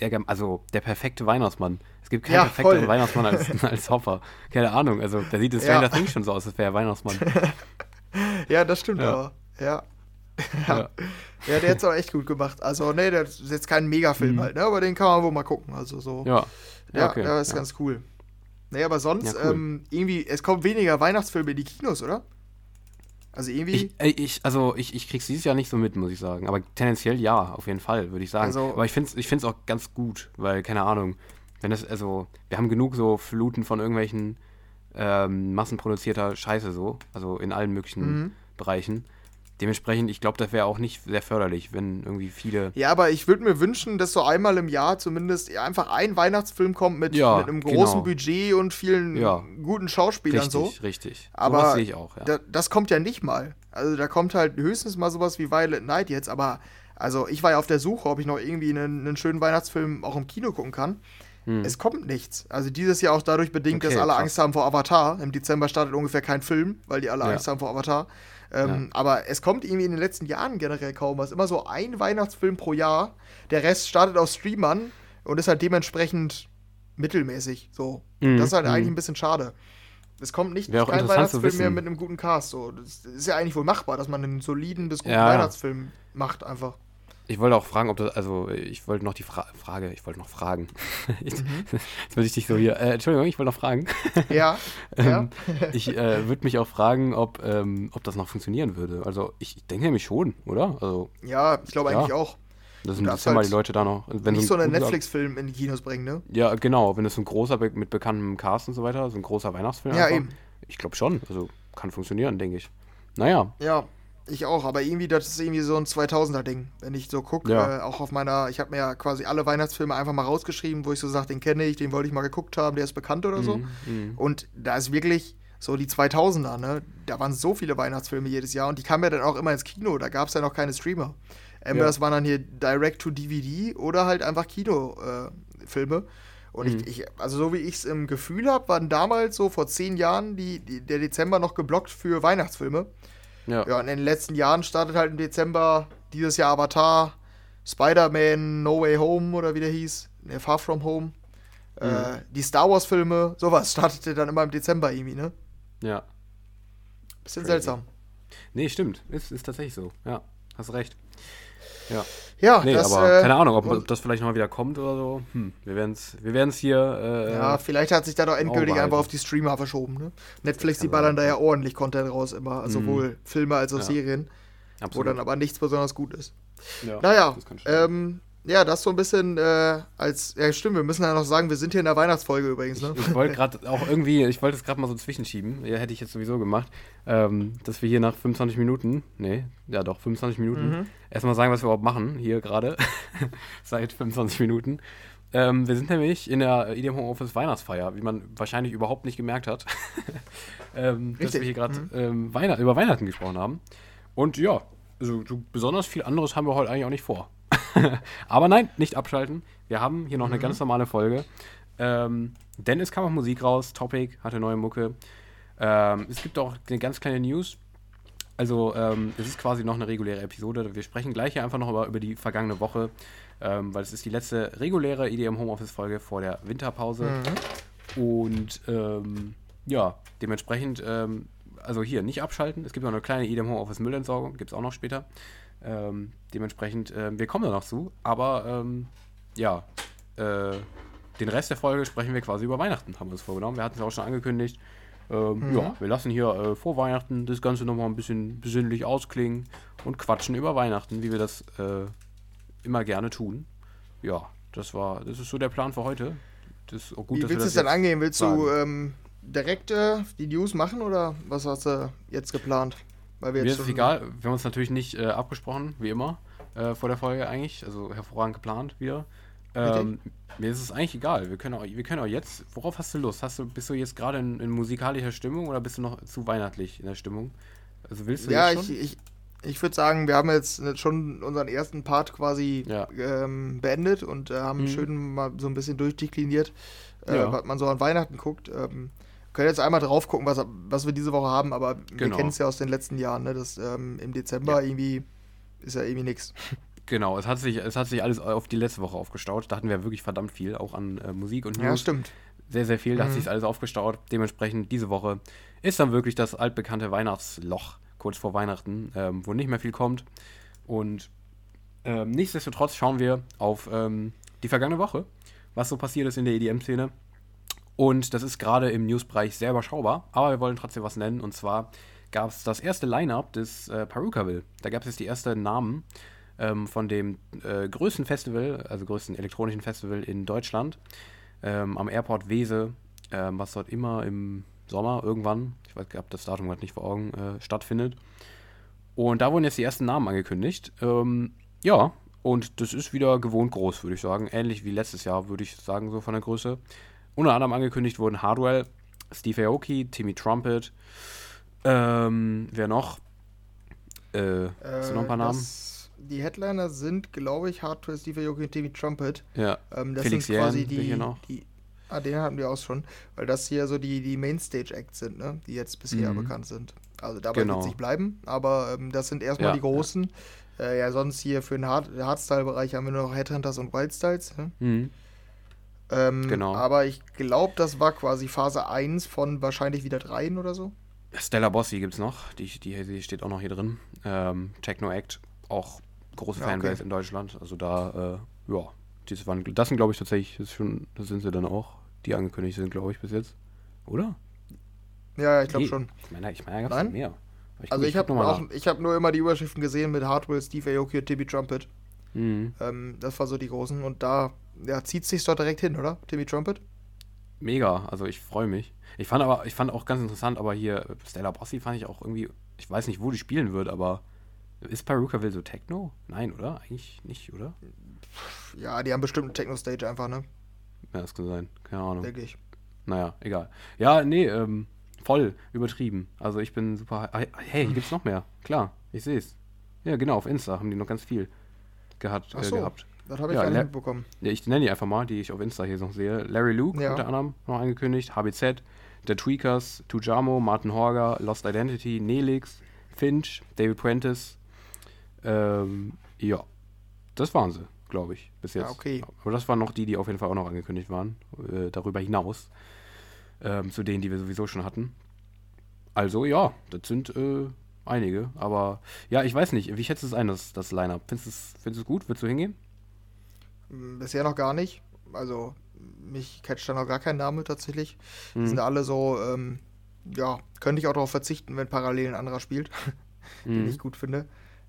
S1: der, also der perfekte Weihnachtsmann. Es gibt keinen
S2: Ja,
S1: perfekteren. Weihnachtsmann als, [LAUGHS] als Hopper. Keine Ahnung, also der sieht
S2: Ja.
S1: Stranger Things schon so aus, als wäre er Weihnachtsmann. [LAUGHS]
S2: Ja, das stimmt
S1: Ja.
S2: aber. Ja. [LAUGHS]
S1: Ja.
S2: ja. Ja, der hat's auch echt gut gemacht. Also, nee, der ist jetzt kein Megafilm
S1: Mhm.
S2: halt, ne? Aber den kann man wohl mal gucken. Also so.
S1: Ja.
S2: Ja,
S1: okay.
S2: ja, ist
S1: ja.
S2: ganz cool. Nee, aber sonst,
S1: Ja, cool.
S2: ähm, irgendwie, es kommt weniger Weihnachtsfilme in die Kinos, oder? Also irgendwie.
S1: Ich, äh, ich, also ich, ich krieg's dieses Jahr nicht so mit, muss ich sagen. Aber tendenziell ja, auf jeden Fall, würde ich sagen.
S2: Also-
S1: Aber ich find's, ich find's auch ganz gut, weil, keine Ahnung, wenn das, also, wir haben genug so Fluten von irgendwelchen ähm, massenproduzierter Scheiße so, also in allen möglichen
S2: Mhm.
S1: Bereichen. Dementsprechend, ich glaube, das wäre auch nicht sehr förderlich, wenn irgendwie viele.
S2: Ja, aber ich würde mir wünschen, dass so einmal im Jahr zumindest einfach ein Weihnachtsfilm kommt mit,
S1: Ja,
S2: mit einem großen
S1: genau.
S2: Budget und vielen
S1: Ja.
S2: guten Schauspielern
S1: Richtig,
S2: so.
S1: richtig.
S2: Aber
S1: Sowas sehe ich auch, ja.
S2: Da, das kommt ja nicht mal. Also da kommt halt höchstens mal sowas wie Violet Night jetzt, aber also ich war ja auf der Suche, ob ich noch irgendwie einen, einen schönen Weihnachtsfilm auch im Kino gucken kann.
S1: Hm.
S2: Es kommt nichts. Also dieses Jahr auch dadurch bedingt,
S1: Okay,
S2: dass alle
S1: krass.
S2: Angst haben vor Avatar. Im Dezember startet ungefähr kein Film, weil die alle. Angst haben vor Avatar. Ähm, Aber es kommt irgendwie in den letzten Jahren generell kaum was. Immer so ein Weihnachtsfilm pro Jahr. Der Rest startet auf Streamern und ist halt dementsprechend mittelmäßig. So.
S1: Mhm,
S2: Das ist halt
S1: mhm.
S2: eigentlich ein bisschen schade. Es kommt nicht
S1: Wäre
S2: kein Weihnachtsfilm mehr mit einem guten Cast. So. Das ist ja eigentlich wohl machbar, dass man einen soliden bis guten
S1: Ja, ja.
S2: Weihnachtsfilm macht einfach.
S1: Ich wollte auch fragen, ob das, also ich wollte noch die Fra Frage, ich wollte noch fragen. [LAUGHS]
S2: Mhm.
S1: jetzt muss ich dich so hier, äh, Entschuldigung, ich wollte noch fragen.
S2: Ja, [LAUGHS] ja.
S1: Ähm, [LAUGHS] ich äh, würde mich auch fragen, ob, ähm, ob das noch funktionieren würde. Also ich denke nämlich schon, oder? Also
S2: ja, ich glaube
S1: Ja.
S2: eigentlich auch.
S1: das sind
S2: halt
S1: die Leute da noch. Wenn
S2: Nicht so
S1: ein
S2: einen Netflix-Film in die Kinos bringen, ne?
S1: Ja, genau, wenn es so ein großer mit bekanntem Cast und so weiter, so ein großer Weihnachtsfilm.
S2: Ja,
S1: einfach.
S2: eben.
S1: Ich glaube schon, also kann funktionieren, denke ich. Naja,
S2: Ja, ich auch, aber irgendwie, das ist irgendwie so ein 2000er-Ding. Wenn ich so gucke,
S1: Ja.
S2: äh, auch auf meiner, ich habe mir ja quasi alle Weihnachtsfilme einfach mal rausgeschrieben, wo ich so sage, den kenne ich, den wollte ich mal geguckt haben, der ist bekannt oder so.
S1: Mhm, mhm.
S2: Und da ist wirklich so die 2000er, ne? Da waren so viele Weihnachtsfilme jedes Jahr und die kamen ja dann auch immer ins Kino. Da gab es ja noch keine Streamer. Entweder ja. das waren dann hier Direct-to-DVD oder halt einfach Kinofilme. Äh, und mhm. ich, ich, also so wie ich es im Gefühl habe, waren damals so vor zehn Jahren die, die, der Dezember noch geblockt für Weihnachtsfilme. Ja. ja, und in den letzten Jahren startet halt im Dezember dieses Jahr Avatar, Spider-Man, No Way Home oder wie der hieß, ne, Far From Home. Äh, mhm. Äh, die Star Wars-Filme, sowas [LAUGHS] startete dann immer im Dezember irgendwie, ne?
S1: Ja.
S2: Bisschen Crazy. seltsam.
S1: Nee, stimmt. Ist, ist tatsächlich so. Ja, hast recht. Ja.
S2: Ja,
S1: nee, das, aber äh, keine Ahnung, ob, ob, das vielleicht noch wieder kommt oder so. Hm, wir werden es wir werden's hier. Äh,
S2: ja, vielleicht hat sich da doch endgültig einfach auf die Streamer verschoben. Ne? Netflix, die ballern da ja ordentlich Content raus, immer. Mhm. Sowohl Filme als auch ja. Serien. Absolut. Wo dann aber nichts besonders gut ist. Ja, naja, ähm, ja, das so ein bisschen äh, als. Ja, stimmt, wir müssen ja noch sagen, wir sind hier in der Weihnachtsfolge übrigens. Ne?
S1: Ich, ich wollte gerade auch irgendwie, ich wollte es gerade mal so zwischenschieben. Ja, hätte ich jetzt sowieso gemacht. Ähm, dass wir hier nach 25 Minuten, nee, ja doch, 25 Minuten, mhm. erstmal sagen, was wir überhaupt machen, hier gerade. [LAUGHS] Seit 25 Minuten. Ähm, wir sind nämlich in der IDM Homeoffice Weihnachtsfeier, wie man wahrscheinlich überhaupt nicht gemerkt hat. [LAUGHS] ähm, dass wir hier gerade mhm. ähm, Weihnacht über Weihnachten gesprochen haben. Und ja, also, besonders viel anderes haben wir heute eigentlich auch nicht vor. [LAUGHS] Aber nein, nicht abschalten. Wir haben hier noch mhm. eine ganz normale Folge. Ähm, denn es kam auch Musik raus. Topic hatte neue Mucke. Ähm, es gibt auch eine ganz kleine News. Also, ähm, es ist quasi noch eine reguläre Episode. Wir sprechen gleich hier einfach noch über, über die vergangene Woche, ähm, weil es ist die letzte reguläre EDM Homeoffice-Folge vor der Winterpause. Mhm. Und ähm, ja, dementsprechend, ähm, also hier nicht abschalten. Es gibt noch eine kleine EDM Homeoffice Müllentsorgung, gibt es auch noch später. Ähm, dementsprechend, äh, wir kommen da noch zu, aber ähm, ja, äh, den Rest der Folge sprechen wir quasi über Weihnachten, haben wir uns vorgenommen. Wir hatten es auch schon angekündigt. Ähm, mhm. Ja, wir lassen hier äh, vor Weihnachten das Ganze nochmal ein bisschen besinnlich ausklingen und quatschen über Weihnachten, wie wir das äh, immer gerne tun. Ja, das war, das ist so der Plan für heute. Das
S2: gut, wie willst du es denn angehen? Willst du ähm, direkt äh, die News machen oder was hast du jetzt geplant?
S1: Weil wir Mir ist es egal, wir haben uns natürlich nicht äh, abgesprochen, wie immer, äh, vor der Folge eigentlich, also hervorragend geplant wieder. Ähm, mir ist es eigentlich egal. Wir können, auch, wir können auch jetzt. Worauf hast du Lust? Hast du, bist du jetzt gerade in, in, musikalischer Stimmung oder bist du noch zu weihnachtlich in der Stimmung?
S2: Also willst du ja, ich, ich, ich würde sagen, wir haben jetzt schon unseren ersten Part quasi ja. ähm, beendet und äh, haben mhm. schön mal so ein bisschen durchdekliniert, äh, ja. was man so an Weihnachten guckt. Ähm, können jetzt einmal drauf gucken, was, was wir diese Woche haben, aber genau. wir kennen es ja aus den letzten Jahren, ne? Das ähm, im Dezember ja. irgendwie ist ja irgendwie nichts. [LAUGHS]
S1: Genau, es hat, sich, es hat sich alles auf die letzte Woche aufgestaut. Da hatten wir wirklich verdammt viel, auch an äh, Musik und
S2: News. Ja, stimmt.
S1: Sehr, sehr viel. Da mhm. hat sich alles aufgestaut. Dementsprechend diese Woche ist dann wirklich das altbekannte Weihnachtsloch kurz vor Weihnachten, ähm, wo nicht mehr viel kommt. Und ähm, nichtsdestotrotz schauen wir auf ähm, die vergangene Woche, was so passiert ist in der EDM-Szene. Und das ist gerade im Newsbereich sehr überschaubar, aber wir wollen trotzdem was nennen. Und zwar gab es das erste Line-Up des äh, Perukaville. Da gab es jetzt die ersten Namen ähm, von dem äh, größten Festival, also größten elektronischen Festival in Deutschland, ähm, am Airport Wese, ähm, was dort immer im Sommer irgendwann, ich weiß, habe das Datum gerade nicht vor Augen, äh, stattfindet. Und da wurden jetzt die ersten Namen angekündigt. Ähm, ja, und das ist wieder gewohnt groß, würde ich sagen. Ähnlich wie letztes Jahr, würde ich sagen, so von der Größe. Unter anderem angekündigt wurden Hardwell, Steve Aoki, Timmy Trumpet, ähm, wer noch?
S2: Äh, hast du noch ein paar Namen? Das, die Headliner sind, glaube ich, Hardwell, Steve Aoki und Timmy Trumpet.
S1: Ja.
S2: Ähm, das Felix sind quasi die, hier noch. die. Ah, den hatten wir auch schon, weil das hier so die, die Mainstage-Acts sind, ne? die jetzt bisher mhm. bekannt sind. Also dabei genau. wird es nicht bleiben, aber ähm, das sind erstmal ja, die großen. Ja. Äh, ja. sonst hier für den Hard Hardstyle-Bereich haben wir nur noch Headhunters und Wildstyles. Ne? Mhm. Ähm, genau. Aber ich glaube, das war quasi Phase 1 von wahrscheinlich wieder 3 oder so.
S1: Stella Bossi gibt es noch, die, die, die, steht auch noch hier drin. Ähm, Techno Act, auch große ja, Fanbase okay. in Deutschland. Also da, äh, ja, das, waren, das sind glaube ich tatsächlich, das, schon, das sind sie dann auch, die angekündigt sind, glaube ich, bis jetzt. Oder?
S2: Ja, ich glaube schon.
S1: Ich meine, ich meine, da gab es mehr.
S2: Ich also ich habe hab nur immer die Überschriften gesehen mit Hardware, Steve Aoki und Timmy Trumpet. Mhm. Ähm, das war so die großen. Und da ja, zieht sich dort direkt hin, oder? Timmy Trumpet?
S1: Mega, also ich freue mich. Ich fand aber, ich fand auch ganz interessant, aber hier Stella Bossi fand ich auch irgendwie, ich weiß nicht, wo die spielen wird, aber ist Perukaville so Techno? Nein, oder? Eigentlich nicht, oder?
S2: Ja, die haben bestimmt eine Techno-Stage einfach, ne?
S1: Ja, das kann sein. Keine Ahnung.
S2: Denke ich.
S1: Naja, egal. Ja, nee, ähm, Voll übertrieben. Also ich bin super. Hey, hier gibt's noch mehr. Klar, ich sehe es. Ja, genau, auf Insta haben die noch ganz viel gehabt,
S2: Ach so,
S1: äh, gehabt.
S2: Das habe ich
S1: Ja,
S2: gar nicht mitbekommen.
S1: Ja, ich nenne die einfach mal, die ich auf Insta hier noch sehe. Larry Luke
S2: Ja.
S1: unter anderem noch angekündigt, HBZ, The Tweakers, Tujamo, Martin Horger, Lost Identity, Nelix, Finch, David Prentice. Ähm, ja, das waren sie, glaube ich, bis jetzt.
S2: Ja, okay.
S1: Aber das waren noch die, die auf jeden Fall auch noch angekündigt waren, äh, darüber hinaus, ähm, zu denen, die wir sowieso schon hatten. Also ja, das sind äh, einige, aber ja, ich weiß nicht, wie schätzt du es ein, das, das Line-Up? Findest du es findest du es gut? Willst du hingehen?
S2: Hm, Bisher noch gar nicht. Also, mich catcht da noch gar kein Name tatsächlich. Die
S1: Mhm.
S2: sind alle so, ähm, ja, könnte ich auch darauf verzichten, wenn parallel ein anderer spielt, [LAUGHS] den
S1: Mhm.
S2: ich gut finde.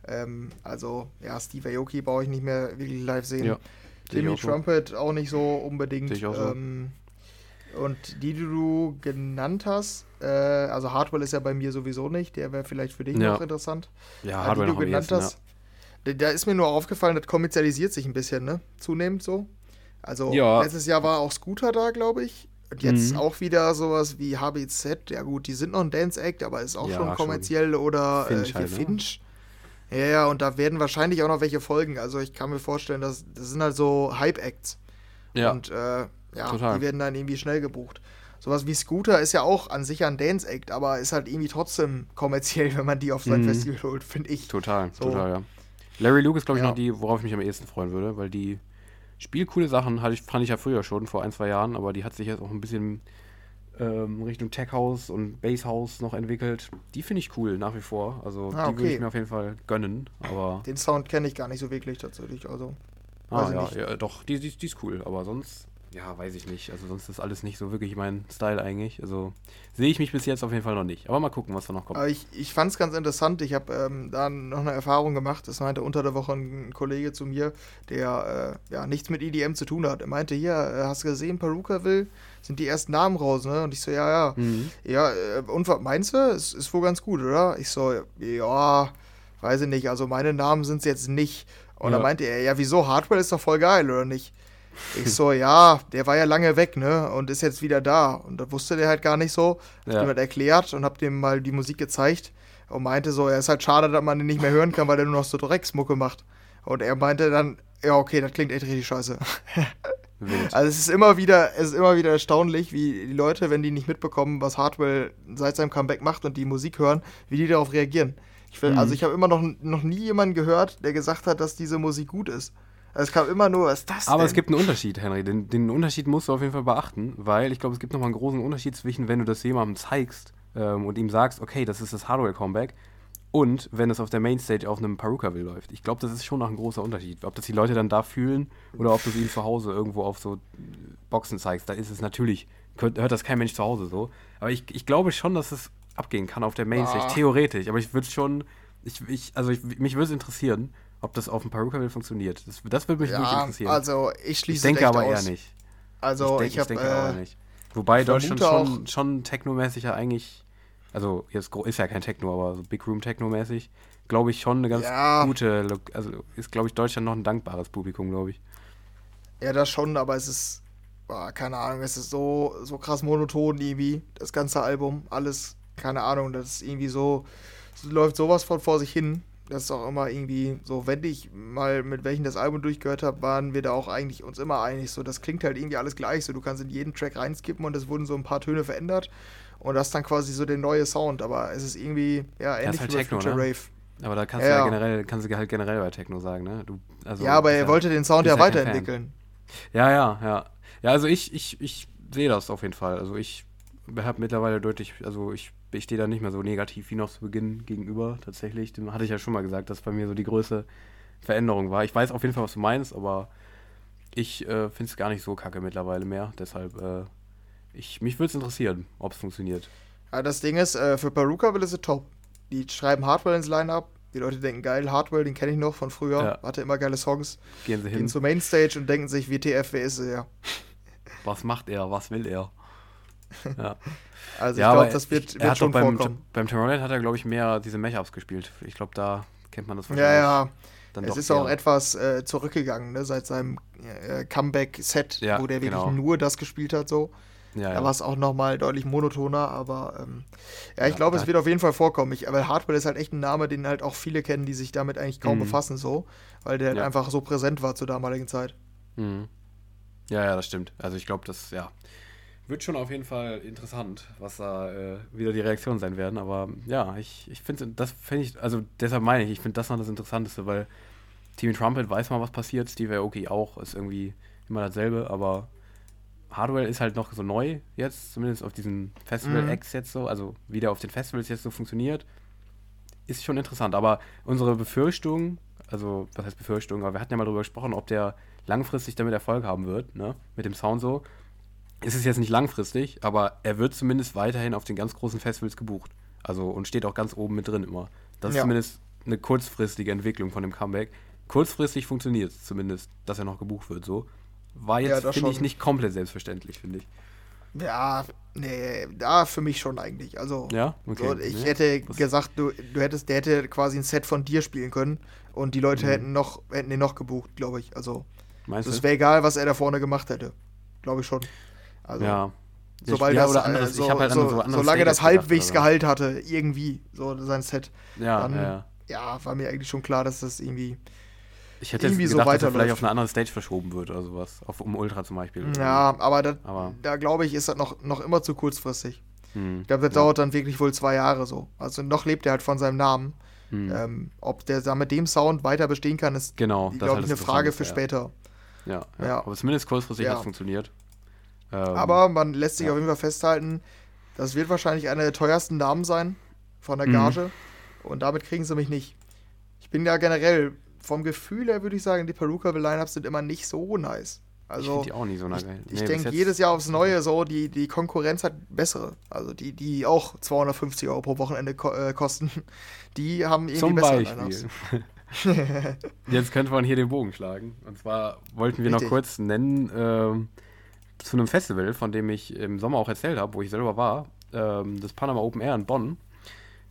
S2: Ähm, also, ja, Steve Aoki brauche ich nicht mehr wirklich live sehen.
S1: Ja,
S2: Jimmy
S1: auch so.
S2: Trumpet auch nicht so unbedingt.
S1: Auch so.
S2: Ähm, und die, die du genannt hast, äh, also Hardwell ist ja bei mir sowieso nicht, der wäre vielleicht für dich
S1: Ja.
S2: noch interessant.
S1: Ja,
S2: Aber
S1: Hardware
S2: die du genannt
S1: ehesten,
S2: hast, da, ist mir nur aufgefallen, das kommerzialisiert sich ein bisschen, ne? Zunehmend so. Also
S1: Ja.
S2: letztes Jahr war auch Scooter da, glaube ich. Und jetzt
S1: Mhm.
S2: auch wieder sowas wie HBZ. Ja gut, die sind noch ein Dance-Act, aber ist auch
S1: Ja,
S2: schon
S1: schon.
S2: kommerziell. Oder
S1: Finch
S2: äh,
S1: halt, ne?
S2: Finch. Ja, ja, und da werden wahrscheinlich auch noch welche folgen. Also ich kann mir vorstellen, dass das sind halt so Hype-Acts.
S1: Ja,
S2: Und äh, ja,
S1: Total.
S2: die werden dann irgendwie schnell gebucht. Sowas wie Scooter ist ja auch an sich ein Dance-Act, aber ist halt irgendwie trotzdem kommerziell, [LAUGHS] wenn man die auf sein
S1: Mhm.
S2: Festival holt, finde ich.
S1: total,
S2: so.
S1: total, ja. Larry Luke ist, glaube ich,
S2: Ja.
S1: noch die, worauf ich mich am ehesten freuen würde, weil die spielt coole Sachen, hatte ich, fand ich ja früher schon, vor ein, zwei Jahren, aber die hat sich jetzt auch ein bisschen ähm, Richtung Tech House und Bass House noch entwickelt. Die finde ich cool, nach wie vor. Also
S2: Ah,
S1: die würde ich mir auf jeden Fall gönnen, aber.
S2: Den Sound kenne ich gar nicht so wirklich tatsächlich. Also,
S1: Ah, ja, ja, doch, die, die, die ist cool, aber sonst, ja, weiß ich nicht. Also sonst ist alles nicht so wirklich mein Style eigentlich. Also sehe ich mich bis jetzt auf jeden Fall noch nicht. Aber mal gucken, was da noch kommt.
S2: Aber ich, ich fand es ganz interessant. Ich habe ähm, da noch eine Erfahrung gemacht. Das meinte unter der Woche ein Kollege zu mir, der äh, ja nichts mit EDM zu tun hat. Er meinte, hier, äh, hast du gesehen, Perukaville, sind die ersten Namen raus, ne? Und ich so, ja, ja.
S1: Mhm.
S2: Ja, äh, und was meinst du? Es ist wohl ganz gut, oder? Ich so, ja, weiß ich nicht. Also meine Namen sind es jetzt nicht. Und
S1: Ja.
S2: dann meinte er, ja, wieso? Hardware ist doch voll geil, oder nicht? Ich so, [LAUGHS] ja, der war ja lange weg, ne? Und ist jetzt wieder da. Und das wusste der halt gar nicht so. Hab
S1: Ja.
S2: ihm das erklärt und hab dem mal die Musik gezeigt. Und meinte so, er ist halt schade, dass man den nicht mehr hören kann, weil der nur noch so Drecksmucke macht. Und er meinte dann, ja, okay, das klingt echt richtig scheiße.
S1: Wild. [LAUGHS]
S2: Also es ist immer wieder, es ist immer wieder erstaunlich, wie die Leute, wenn die nicht mitbekommen, was Hardwell seit seinem Comeback macht und die Musik hören, wie die darauf reagieren. Ich will,
S1: Mhm.
S2: Also ich habe immer noch, noch nie jemanden gehört, der gesagt hat, dass diese Musik gut ist. Also Es kam immer nur, was ist das
S1: Aber
S2: denn?
S1: es gibt einen Unterschied, Henry. Den, den Unterschied musst du auf jeden Fall beachten, weil ich glaube, es gibt nochmal einen großen Unterschied zwischen, wenn du das jemandem zeigst ähm, und ihm sagst, okay, das ist das Hardware-Comeback, und wenn es auf der Mainstage auf einem Perukaville läuft. Ich glaube, das ist schon noch ein großer Unterschied. Ob das die Leute dann da fühlen oder ob du sie ihnen zu Hause irgendwo auf so Boxen zeigst, da ist es natürlich, hört, hört das kein Mensch zu Hause so. Aber ich, ich glaube schon, dass es abgehen kann auf der Mainstage,
S2: Ah.
S1: theoretisch. Aber ich würde schon, ich, ich, also ich, mich würde es interessieren, ob das auf dem Perukaville funktioniert. Das, das würde mich wirklich
S2: ja,
S1: interessieren.
S2: also ich schließe
S1: Ich denke aber
S2: aus.
S1: eher nicht.
S2: Also
S1: denk-
S2: ich, habe
S1: denke aber
S2: äh,
S1: nicht. Wobei
S2: ich
S1: Deutschland schon, schon technomäßig ja eigentlich, also jetzt ist ja kein Techno, aber so Big Room Techno-mäßig, glaube ich schon eine ganz
S2: Ja.
S1: gute, also ist glaube ich Deutschland noch ein dankbares Publikum, glaube ich.
S2: ja das schon, aber es ist, boah, keine Ahnung, es ist so, so krass monoton irgendwie, das ganze Album, alles, keine Ahnung, das ist irgendwie so, es läuft sowas von vor sich hin. Das ist auch immer irgendwie so, wenn ich mal mit welchen das Album durchgehört habe, waren wir da auch eigentlich uns immer einig. So, das klingt halt irgendwie alles gleich. So, du kannst in jeden Track reinskippen und es wurden so ein paar Töne verändert. Und das ist dann quasi so der neue Sound. Aber es ist irgendwie, ja, ähnlich
S1: halt
S2: wie
S1: Techno,
S2: Future
S1: ne?
S2: Rave.
S1: Aber da kannst du ja
S2: Ja.
S1: generell, kannst du halt generell bei Techno sagen, ne? Du, also,
S2: ja, aber er wollte den Sound ja
S1: ja
S2: weiterentwickeln.
S1: Ja, ja, ja. Ja, also ich, ich, ich sehe das auf jeden Fall. Also ich habe mittlerweile deutlich, also ich, ich stehe da nicht mehr so negativ wie noch zu Beginn gegenüber, tatsächlich. Dem hatte ich ja schon mal gesagt, dass bei mir so die größte Veränderung war. Ich weiß auf jeden Fall, was du meinst, aber ich äh, finde es gar nicht so kacke mittlerweile mehr. Deshalb, äh, ich, mich würde es interessieren, ob es funktioniert.
S2: Ja, das Ding ist, äh, für Peruka will es top. Die schreiben Hardwell ins Line-Up. Die Leute denken, geil, Hardwell, den kenne ich noch von früher.
S1: Ja.
S2: Hatte immer geile Songs.
S1: Gehen sie
S2: Gehen
S1: hin.
S2: zur Mainstage und denken sich, WTF, wer ist er? Ja.
S1: Was macht er? Was will er? Ja. [LAUGHS]
S2: Also
S1: ja,
S2: ich glaube, das wird,
S1: ich,
S2: wird schon
S1: beim,
S2: vorkommen.
S1: beim Tomorrowland hat er, glaube ich, mehr diese Mashups gespielt. Ich glaube, da kennt man das
S2: Ja, ja.
S1: dann
S2: es ist auch
S1: eher.
S2: etwas äh, zurückgegangen, ne, seit seinem äh, Comeback-Set,
S1: Ja,
S2: wo der wirklich
S1: genau.
S2: nur das gespielt hat, so. Ja, da war es auch nochmal deutlich monotoner, aber ähm, ja, ich glaube, es wird auf jeden Fall vorkommen. Ich, aber Hardwell ist halt echt ein Name, den halt auch viele kennen, die sich damit eigentlich kaum mhm. befassen, so, weil der halt einfach so präsent war zur damaligen Zeit.
S1: Mhm. Ja, ja, das stimmt. Also ich glaube, das, ja, wird schon auf jeden Fall interessant, was da äh, wieder die Reaktionen sein werden. Aber ja, ich, ich finde, das finde ich, also deshalb meine ich, ich finde das noch das Interessanteste, weil Team Trumpet weiß mal, was passiert, Steve Aoki auch, ist irgendwie immer dasselbe, aber Hardware ist halt noch so neu jetzt, zumindest auf diesen Festival-Acts mhm. jetzt so, also wie der auf den Festivals jetzt so funktioniert, ist schon interessant. Aber unsere Befürchtung, also was heißt Befürchtung, aber wir hatten ja mal darüber gesprochen, ob der langfristig damit Erfolg haben wird, ne, mit dem Sound so. Ist es jetzt nicht langfristig, aber er wird zumindest weiterhin auf den ganz großen Festivals gebucht. Also und steht auch ganz oben mit drin immer. Das ja. ist zumindest eine kurzfristige Entwicklung von dem Comeback. Kurzfristig funktioniert es zumindest, dass er noch gebucht wird, so. War jetzt, ja, finde ich, nicht komplett selbstverständlich, finde ich.
S2: Ja, nee, da für mich schon eigentlich. Also,
S1: ja? okay.
S2: So, ich nee. hätte Was? gesagt, du, du hättest, der hätte quasi ein Set von dir spielen können und die Leute mhm. hätten noch, hätten den noch gebucht, glaube ich. Also, es wäre egal, was er da vorne gemacht hätte. Glaube ich schon. Also,
S1: ja.
S2: Sobald
S1: ja,
S2: das,
S1: oder anderes,
S2: so,
S1: ich halt
S2: so, so solange das halbwegs Gehalt hatte, irgendwie, so sein Set,
S1: ja,
S2: dann,
S1: ja.
S2: ja, war mir eigentlich schon klar, dass das irgendwie
S1: ich hätte irgendwie jetzt gedacht, so dass er vielleicht auf eine andere Stage verschoben wird oder sowas. Auf um Ultra zum Beispiel.
S2: Ja, aber, das, aber da glaube ich, ist das noch, noch immer zu kurzfristig. Hm. Ich glaube, das ja. dauert dann wirklich wohl zwei Jahre so. Also noch lebt er halt von seinem Namen. Hm. Ähm, ob der da mit dem Sound weiter bestehen kann, ist,
S1: genau,
S2: glaube ich, eine Frage für später.
S1: Ja, ja, ja. aber zumindest kurzfristig hat es funktioniert.
S2: Ähm, aber man lässt sich auf jeden Fall festhalten, das wird wahrscheinlich einer der teuersten Namen sein von der mhm. Gage. Mhm. Und damit kriegen sie mich nicht. Ich bin ja generell vom Gefühl her würde ich sagen, die Peruka-Lineups sind immer nicht so nice. Also,
S1: ich die auch nicht so nice.
S2: Ich, ich denke jedes Jahr aufs Neue so, die, die Konkurrenz hat bessere. Also die, die auch 250 Euro pro Wochenende ko äh, kosten, [LAUGHS] die haben irgendwie
S1: Zum bessere Beispiel. [LAUGHS] Jetzt könnte man hier den Bogen schlagen. Und zwar wollten wir Richtig. noch kurz nennen, äh, zu einem Festival, von dem ich im Sommer auch erzählt habe, wo ich selber war, äh, das Panama Open Air in Bonn.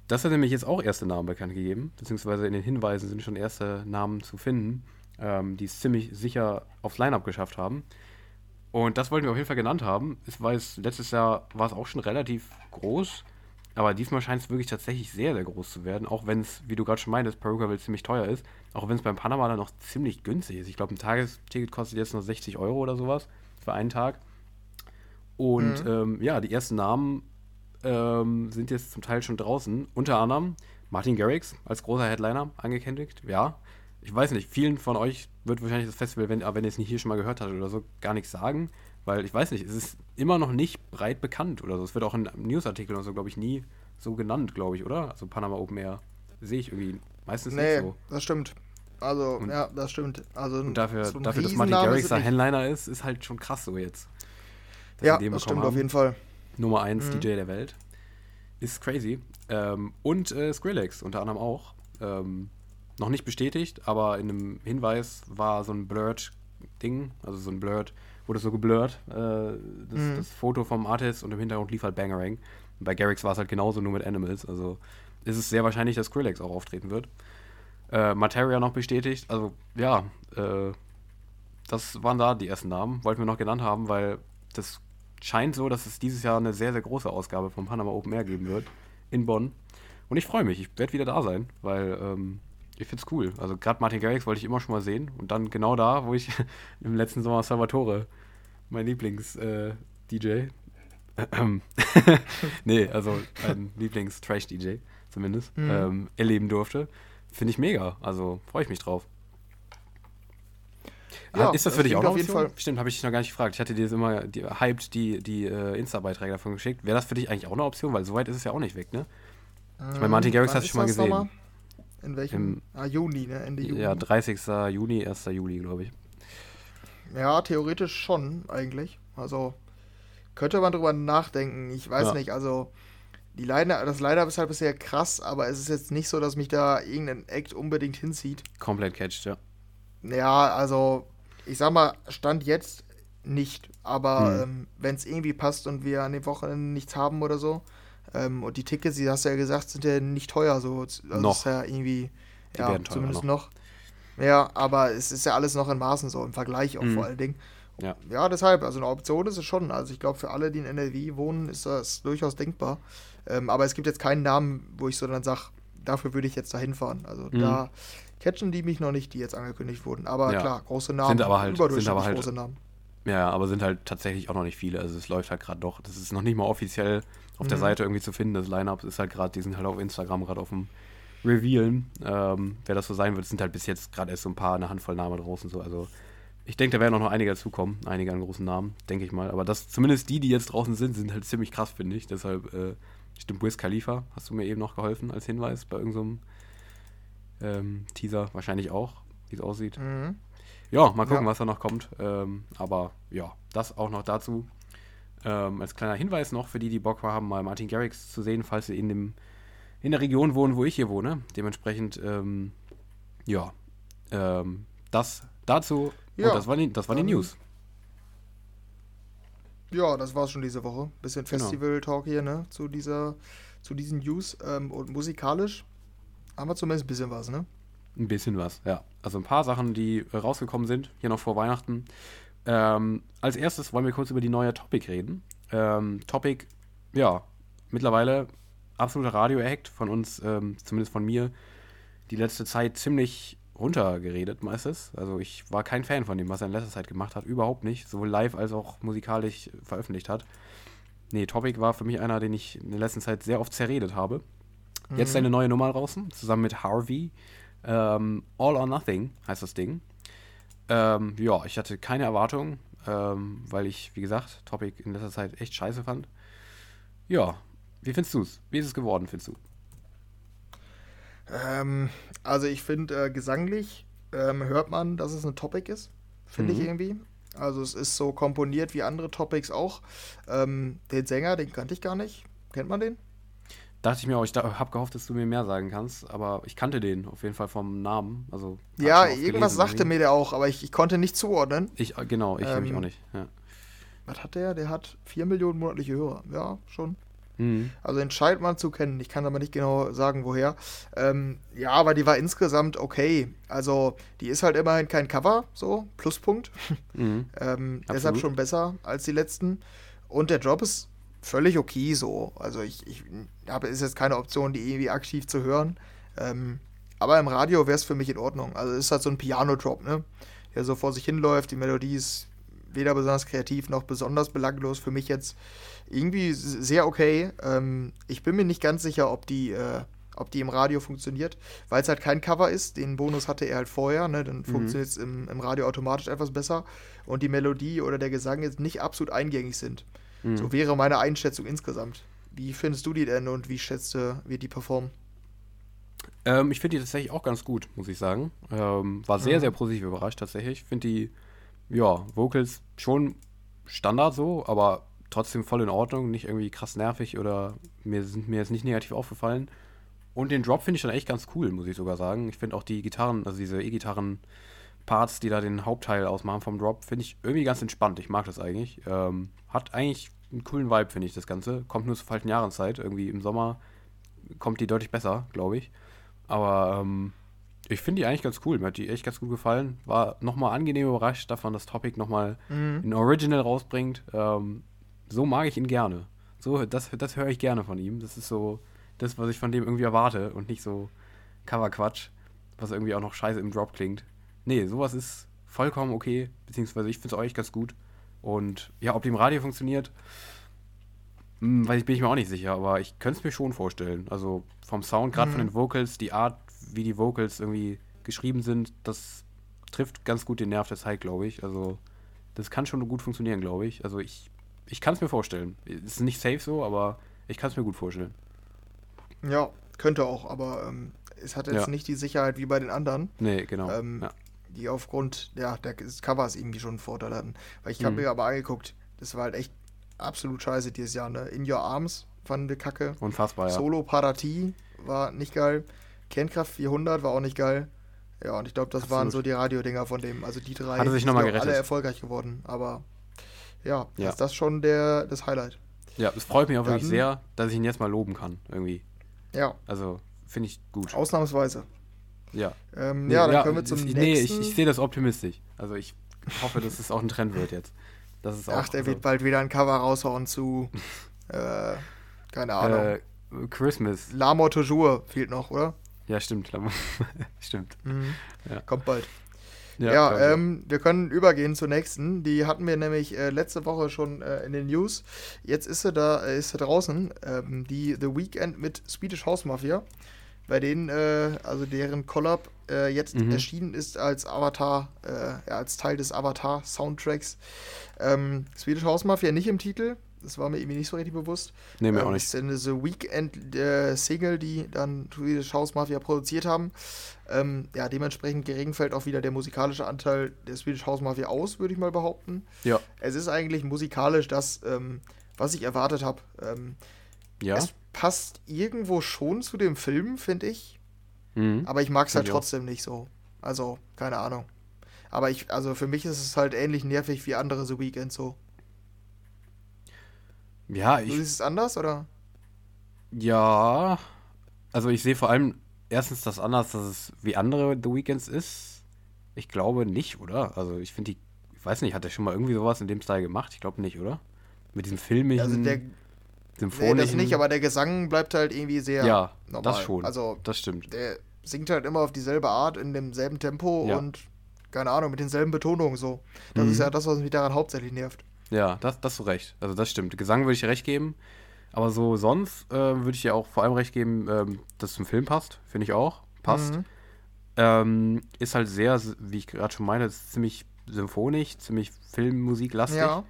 S1: Das hat nämlich jetzt auch erste Namen bekannt gegeben, beziehungsweise in den Hinweisen sind schon erste Namen zu finden, ähm, die es ziemlich sicher aufs Line-Up geschafft haben. Und das wollten wir auf jeden Fall genannt haben. Ich weiß, letztes Jahr war es auch schon relativ groß, aber diesmal scheint es wirklich tatsächlich sehr, sehr groß zu werden, auch wenn es, wie du gerade schon meintest, Peruka ziemlich teuer ist, auch wenn es beim Panama dann noch ziemlich günstig ist. Ich glaube, ein Tagesticket kostet jetzt noch 60 Euro oder sowas für einen Tag. Und mhm. ähm, ja, die ersten Namen ähm, sind jetzt zum Teil schon draußen. Unter anderem Martin Garrix als großer Headliner angekündigt. Ja, ich weiß nicht, vielen von euch wird wahrscheinlich das Festival, wenn, wenn ihr es nicht hier schon mal gehört habt oder so, gar nichts sagen. Weil ich weiß nicht, es ist immer noch nicht breit bekannt oder so. Es wird auch in Newsartikeln oder so, glaube ich, nie so genannt, glaube ich, oder? Also Panama Open Air sehe ich irgendwie meistens nee, nicht so.
S2: das stimmt. Also, und, ja, das stimmt. Also,
S1: und dafür, dafür dass Martin Garrix der Headliner ist, ist halt schon krass so jetzt.
S2: Ja, das stimmt haben. auf jeden Fall.
S1: Nummer 1 mhm. DJ der Welt. Ist crazy. Ähm, und äh, Skrillex unter anderem auch. Ähm, noch nicht bestätigt, aber in einem Hinweis war so ein Blurred-Ding, also so ein Blurred, wurde so geblurrt, äh, das, mhm. das, Foto vom Artist und im Hintergrund lief halt Bangerang. Und bei Garrix war es halt genauso nur mit Animals, also ist es sehr wahrscheinlich, dass Skrillex auch auftreten wird. Äh, Materia noch bestätigt, also ja, äh, das waren da die ersten Namen, wollten wir noch genannt haben, weil das scheint so, dass es dieses Jahr eine sehr, sehr große Ausgabe vom Panama Open Air geben wird in Bonn. Und ich freue mich, ich werde wieder da sein, weil ähm, ich finde es cool. Also gerade Martin Garrix wollte ich immer schon mal sehen. Und dann genau da, wo ich [LAUGHS] im letzten Sommer Salvatore, mein Lieblings-DJ, äh, [LAUGHS] nee, also mein Lieblings-Trash-DJ zumindest, mhm. ähm, erleben durfte. Finde ich mega. Also freue ich mich drauf. Ja, ist das für dich auch noch auf jeden Fall? Stimmt, habe ich dich noch gar nicht gefragt. Ich hatte dir immer die, hyped die, die uh, Insta-Beiträge davon geschickt. Wäre das für dich eigentlich auch eine Option? Weil so weit ist es ja auch nicht weg, ne? ich meine, Martin Garrix hast du schon mal gesehen. Nochmal?
S2: In welchem? Im, ah, Juni, ne? Ende Juni.
S1: Ja, 30. Juni, 1. Juli, glaube ich.
S2: Ja, theoretisch schon, eigentlich. Also, könnte man drüber nachdenken. Ich weiß ja. nicht, also die Line das Line-Up ist halt bisher krass, aber es ist jetzt nicht so, dass mich da irgendein Act unbedingt hinzieht.
S1: Komplett catcht, ja.
S2: Ja, also ich sag mal, Stand jetzt nicht. Aber hm. ähm, wenn es irgendwie passt und wir an den Wochenenden nichts haben oder so, ähm, und die Tickets, die hast du ja gesagt, sind ja nicht teuer. So. Also
S1: noch.
S2: Ist ja irgendwie, die ja, zumindest noch. noch. Ja, aber es ist ja alles noch in Maßen so, im Vergleich auch hm. vor allen Dingen. ja. ja, deshalb, also eine Option ist es schon. Also ich glaube, für alle, die in NRW wohnen, ist das durchaus denkbar. Ähm, aber es gibt jetzt keinen Namen, wo ich so dann sage, dafür würde ich jetzt da hinfahren. Also mhm. da catchen die mich noch nicht, die jetzt angekündigt wurden. Aber ja. klar, große Namen,
S1: sind aber halt, sind aber halt, große Namen. Ja, aber sind halt tatsächlich auch noch nicht viele. Also es läuft halt gerade doch. Das ist noch nicht mal offiziell auf mhm. der Seite irgendwie zu finden. Das Line-Up ist halt gerade, die sind halt auf Instagram gerade auf dem Revealen. Ähm, wer das so sein wird, sind halt bis jetzt gerade erst so ein paar, eine Handvoll Namen draußen so. Also ich denke, da werden auch noch einige dazukommen, einige an großen Namen, denke ich mal. Aber das, zumindest die, die jetzt draußen sind, sind halt ziemlich krass, finde ich. Deshalb, äh, stimmt, Wiz Khalifa, hast du mir eben noch geholfen als Hinweis bei irgendeinem ähm, Teaser wahrscheinlich auch, wie es aussieht. Mhm. Ja, mal gucken, ja. was da noch kommt. Ähm, aber ja, das auch noch dazu. Ähm, als kleiner Hinweis noch für die, die Bock haben, mal Martin Garrix zu sehen, falls sie in, dem, in der Region wohnen, wo ich hier wohne. Dementsprechend, ähm, ja, ähm, das dazu. Ja, Und das waren die, das war die News.
S2: Ja, das war's schon diese Woche. Bisschen genau. Festival-Talk hier, ne? Zu dieser, zu diesen News. Ähm, und musikalisch haben wir zumindest ein bisschen was, ne?
S1: Ein bisschen was, ja. Also ein paar Sachen, die rausgekommen sind, hier noch vor Weihnachten. Ähm, als erstes wollen wir kurz über die neue Topic reden. Ähm, Topic, ja, mittlerweile absoluter Radio-Act von uns, ähm, zumindest von mir, die letzte Zeit ziemlich runtergeredet meistens. Also ich war kein Fan von dem, was er in letzter Zeit gemacht hat. Überhaupt nicht. Sowohl live als auch musikalisch veröffentlicht hat. Nee, Topic war für mich einer, den ich in der letzten Zeit sehr oft zerredet habe. Mhm. Jetzt eine neue Nummer draußen, zusammen mit Harvey. Ähm, All or Nothing heißt das Ding. Ähm, ja, ich hatte keine Erwartungen, ähm, weil ich, wie gesagt, Topic in letzter Zeit echt scheiße fand. Ja, wie findest du es? Wie ist es geworden, findest du?
S2: Ähm, also ich finde, äh, gesanglich ähm, hört man, dass es ein Topic ist, finde mhm. ich irgendwie. Also es ist so komponiert wie andere Topics auch. Ähm, den Sänger, den kannte ich gar nicht. Kennt man den?
S1: Dachte ich mir auch, ich habe gehofft, dass du mir mehr sagen kannst, aber ich kannte den auf jeden Fall vom Namen. Also,
S2: ja, irgendwas sagte irgendwie. mir der auch, aber ich, ich konnte nicht zuordnen.
S1: Ich, äh, genau, ich ähm, nämlich auch nicht. Ja.
S2: Was hat der? Der hat 4 Millionen monatliche Hörer. Ja, schon. Mhm. Also entscheidet man zu kennen. Ich kann aber nicht genau sagen, woher. Ähm, ja, aber die war insgesamt okay. Also die ist halt immerhin kein Cover, so, Pluspunkt. [LAUGHS] Mhm. ähm, deshalb schon besser als die letzten. Und der Job ist völlig okay so. Also ich, ich habe, ist jetzt keine Option, die irgendwie aktiv zu hören. Ähm, aber im Radio wäre es für mich in Ordnung. Also es ist halt so ein Piano-Drop, ne? Der so vor sich hinläuft, die Melodie ist weder besonders kreativ noch besonders belanglos. Für mich jetzt irgendwie sehr okay. Ähm, ich bin mir nicht ganz sicher, ob die, äh, ob die im Radio funktioniert, weil es halt kein Cover ist. Den Bonus hatte er halt vorher, ne? Dann mhm. funktioniert es im, im Radio automatisch etwas besser. Und die Melodie oder der Gesang jetzt nicht absolut eingängig sind. Mhm. So wäre meine Einschätzung insgesamt. Wie findest du die denn und wie schätzt du, wie die performen?
S1: Ähm, ich finde die tatsächlich auch ganz gut, muss ich sagen. Ähm, war sehr, mhm. sehr positiv überrascht tatsächlich. Ich finde die, ja, Vocals schon Standard so, aber trotzdem voll in Ordnung, nicht irgendwie krass nervig oder mir sind mir jetzt nicht negativ aufgefallen. Und den Drop finde ich dann echt ganz cool, muss ich sogar sagen. Ich finde auch die Gitarren, also diese E-Gitarren-Parts, die da den Hauptteil ausmachen vom Drop, finde ich irgendwie ganz entspannt. Ich mag das eigentlich. Ähm, hat eigentlich einen coolen Vibe, finde ich, das Ganze. Kommt nur zur falschen Jahreszeit. Irgendwie im Sommer kommt die deutlich besser, glaube ich. Aber ähm, ich finde die eigentlich ganz cool. Mir hat die echt ganz gut gefallen. War nochmal angenehm überrascht davon, dass Topic nochmal mhm. ein Original rausbringt. Ähm, so mag ich ihn gerne. So, das, das höre ich gerne von ihm. Das ist so das, was ich von dem irgendwie erwarte und nicht so Coverquatsch, was irgendwie auch noch scheiße im Drop klingt. Nee, sowas ist vollkommen okay, beziehungsweise ich finde es auch echt ganz gut. Und ja, ob die im Radio funktioniert, hm, weiß ich, bin ich mir auch nicht sicher, aber ich könnte es mir schon vorstellen. Also vom Sound, gerade mhm. von den Vocals, die Art, wie die Vocals irgendwie geschrieben sind, das trifft ganz gut den Nerv der Zeit, glaube ich. Also das kann schon gut funktionieren, glaube ich. Also ich, ich kann es mir vorstellen. Ist nicht safe so, aber ich kann es mir gut vorstellen.
S2: Ja, könnte auch, aber ähm, es hat jetzt ja. nicht die Sicherheit wie bei den anderen.
S1: Nee, genau.
S2: Ähm, ja die aufgrund ja, des Covers irgendwie schon einen Vorteil hatten. Weil ich habe mhm. mir aber angeguckt, das war halt echt absolut scheiße dieses Jahr. Ne? In Your Arms fanden wir kacke.
S1: Unfassbar, ja.
S2: Solo Parati war nicht geil. Kernkraft 400 war auch nicht geil. Ja, und ich glaube, das absolut. waren so die Radiodinger von dem. Also die drei
S1: gerettet.
S2: alle erfolgreich geworden. Aber ja, ja. ist das schon der, das Highlight.
S1: Ja, es freut mich auch Dann, wirklich sehr, dass ich ihn jetzt mal loben kann, irgendwie.
S2: Ja.
S1: Also, finde ich gut.
S2: Ausnahmsweise.
S1: Ja.
S2: Ähm, nee, ja, dann ja, können wir zum
S1: ich,
S2: nächsten.
S1: Nee, ich, ich sehe das optimistisch. Also ich hoffe, dass es auch ein Trend wird jetzt. Das ist auch,
S2: Ach, der also, wird bald wieder ein Cover raushauen zu, [LAUGHS] äh, keine Ahnung. Äh,
S1: Christmas.
S2: L'Amour toujours fehlt noch, oder?
S1: Ja, stimmt. [LAUGHS] stimmt.
S2: Mhm. Ja. Kommt bald. Ja, ja ähm, wir können übergehen zur nächsten. Die hatten wir nämlich äh, letzte Woche schon äh, in den News. Jetzt ist sie da, äh, ist sie draußen. Ähm, die The Weekend mit Swedish House Mafia. Bei denen, äh, also deren Collab äh, jetzt mhm. erschienen ist als Avatar, äh, ja, als Teil des Avatar-Soundtracks. Ähm, Swedish House Mafia nicht im Titel, das war mir irgendwie nicht so richtig bewusst.
S1: Nee, mir
S2: ähm,
S1: auch nicht.
S2: Das ist eine The Weekend-Single, äh, die dann Swedish House Mafia produziert haben. Ähm, ja, dementsprechend gering fällt auch wieder der musikalische Anteil der Swedish House Mafia aus, würde ich mal behaupten.
S1: Ja.
S2: Es ist eigentlich musikalisch das, ähm, was ich erwartet habe. Ähm,
S1: ja.
S2: Es passt irgendwo schon zu dem Film, finde ich.
S1: Mhm.
S2: Aber ich mag es halt trotzdem nicht so. Also, keine Ahnung. Aber ich, also für mich ist es halt ähnlich nervig wie andere The Weekend so.
S1: Ja, ich.
S2: Du siehst es anders, oder?
S1: Ja. Also ich sehe vor allem erstens das anders, dass es wie andere The Weekends ist. Ich glaube nicht, oder? Also ich finde die, ich weiß nicht, hat er schon mal irgendwie sowas in dem Style gemacht? Ich glaube nicht, oder? Mit diesem filmischen,
S2: also der,
S1: symphonischen. Nee,
S2: das nicht, aber der Gesang bleibt halt irgendwie sehr
S1: ja, normal. das schon.
S2: Also
S1: das stimmt.
S2: Der singt halt immer auf dieselbe Art, in demselben Tempo ja. und keine Ahnung, mit denselben Betonungen so. Das mhm. ist ja das, was mich daran hauptsächlich nervt.
S1: Ja, das, das hast du recht. Also das stimmt. Gesang würde ich dir recht geben. Aber so sonst äh, würde ich dir auch vor allem recht geben, ähm, dass es zum Film passt. Finde ich auch. Passt. Mhm. Ähm, ist halt sehr, wie ich gerade schon meine, ziemlich symphonisch, ziemlich Filmmusiklastig. Ja.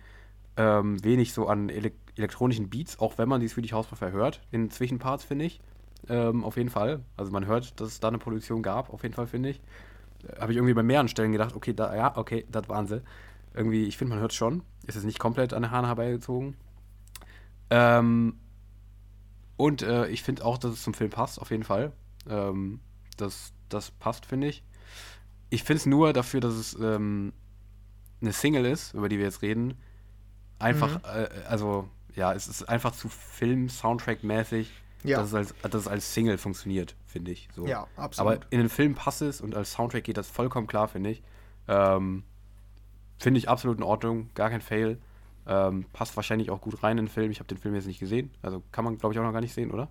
S1: Ähm, wenig so an ele elektronischen Beats, auch wenn man die Swedish House Mafia hört, in Zwischenparts, finde ich. Ähm, auf jeden Fall. Also man hört, dass es da eine Produktion gab, auf jeden Fall, finde ich. Äh, Habe ich irgendwie bei mehreren Stellen gedacht, okay, da, ja, okay, das waren sie. Irgendwie, ich finde, man hört schon. Ist jetzt nicht komplett an der Haaren herbeigezogen. Ähm, und äh, ich finde auch, dass es zum Film passt, auf jeden Fall. Ähm, das, das passt, finde ich. Ich finde es nur dafür, dass es ähm, eine Single ist, über die wir jetzt reden. Einfach, mhm. äh, also, ja, es ist einfach zu Film-Soundtrack-mäßig, ja. dass, es als, dass es als Single funktioniert, finde ich. So.
S2: Ja, absolut.
S1: Aber in den Film passt es und als Soundtrack geht das vollkommen klar, finde ich. Ähm, Finde ich absolut in Ordnung, gar kein Fail. Ähm, passt wahrscheinlich auch gut rein in den Film. Ich habe den Film jetzt nicht gesehen. Also kann man, glaube ich, auch noch gar nicht sehen, oder?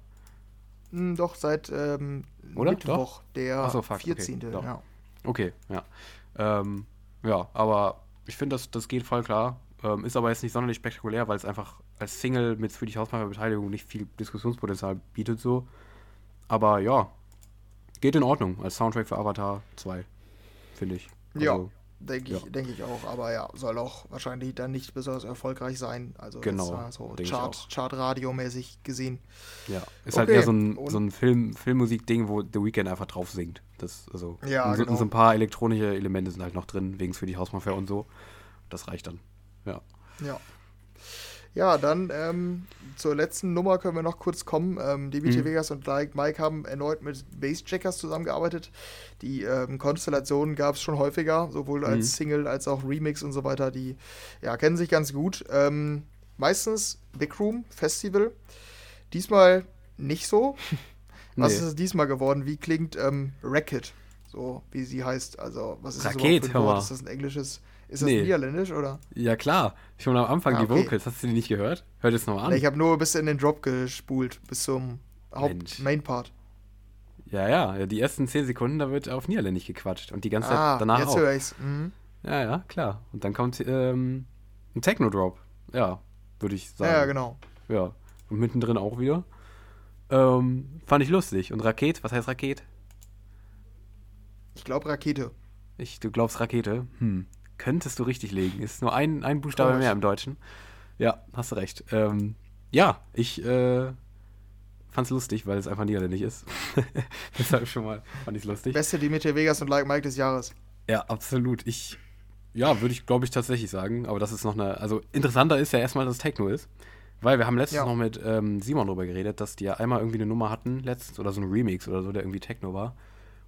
S2: Hm, doch, seit ähm,
S1: oder?
S2: Mittwoch,
S1: doch?
S2: der
S1: so, fuck,
S2: 14.
S1: Okay,
S2: ja.
S1: okay, ja. Ähm, ja, aber ich finde, das, das geht voll klar. Ähm, ist aber jetzt nicht sonderlich spektakulär, weil es einfach als Single mit Swedish Hausmeister Beteiligung nicht viel Diskussionspotenzial bietet so. Aber ja, geht in Ordnung als Soundtrack für Avatar 2, finde ich.
S2: Also, ja. Denke ich, ja. denk ich auch, aber ja, soll auch wahrscheinlich dann nicht besonders erfolgreich sein. Also
S1: genau,
S2: so Chart, Chart-Radio-mäßig gesehen.
S1: Ja, ist halt okay. halt eher so ein, so ein Film, Filmmusik-Ding, wo The Weeknd einfach drauf singt. Das, also,
S2: ja,
S1: und
S2: so, genau.
S1: so, ein paar elektronische Elemente sind halt noch drin, wegen für die Hausmafia und so. Das reicht dann. Ja.
S2: Ja. Ja, dann ähm, zur letzten Nummer können wir noch kurz kommen. Ähm, DBT mhm. Vegas und like Mike haben erneut mit Bassjackers zusammengearbeitet. Die ähm, Konstellationen gab es schon häufiger, sowohl als mhm. Single als auch Remix und so weiter. Die ja, kennen sich ganz gut. Ähm, meistens Big Room Festival. Diesmal nicht so. [LAUGHS] Was nee. ist es diesmal geworden? Wie klingt ähm, Racket? So wie sie heißt. Also, was ist
S1: Raket,
S2: das überhaupt für ein Wort? Ist das ein englisches? Ist das nee. Niederländisch oder?
S1: Ja, klar. Schon am Anfang ah, okay. die Vocals. Hast du die nicht gehört? Hör das nochmal an.
S2: Ich habe nur bis in den Drop gespult, bis zum Haupt-Main-Part.
S1: Ja, ja. Die ersten 10 Sekunden, da wird auf Niederländisch gequatscht. Und die ganze
S2: ah,
S1: Zeit danach
S2: jetzt
S1: auch.
S2: höre ich's. Mhm.
S1: Ja, ja, klar. Und dann kommt ähm, ein Techno-Drop. Ja, würde ich sagen.
S2: Ja, genau.
S1: Ja. Und mittendrin auch wieder. Ähm, fand ich lustig. Und Raket, was heißt Raket?
S2: Ich glaube Rakete.
S1: Ich, du glaubst Rakete? Hm. Könntest du richtig legen. Ist nur ein, ein Buchstabe Komisch. mehr im Deutschen. Ja, hast du recht. Ähm, ja, ich äh, fand's lustig, weil es einfach niederländisch ist. [LAUGHS] Deshalb schon mal fand ich's lustig.
S2: Beste Dimitri Vegas und Like Mike des Jahres.
S1: Ja, absolut. Ich, ja, würde ich, glaube ich, tatsächlich sagen. Aber das ist noch eine, also interessanter ist ja erstmal, dass es Techno ist. Weil wir haben letztens ja. noch mit ähm, Simon darüber geredet, dass die ja einmal irgendwie eine Nummer hatten, letztens, oder so ein Remix oder so, der irgendwie Techno war.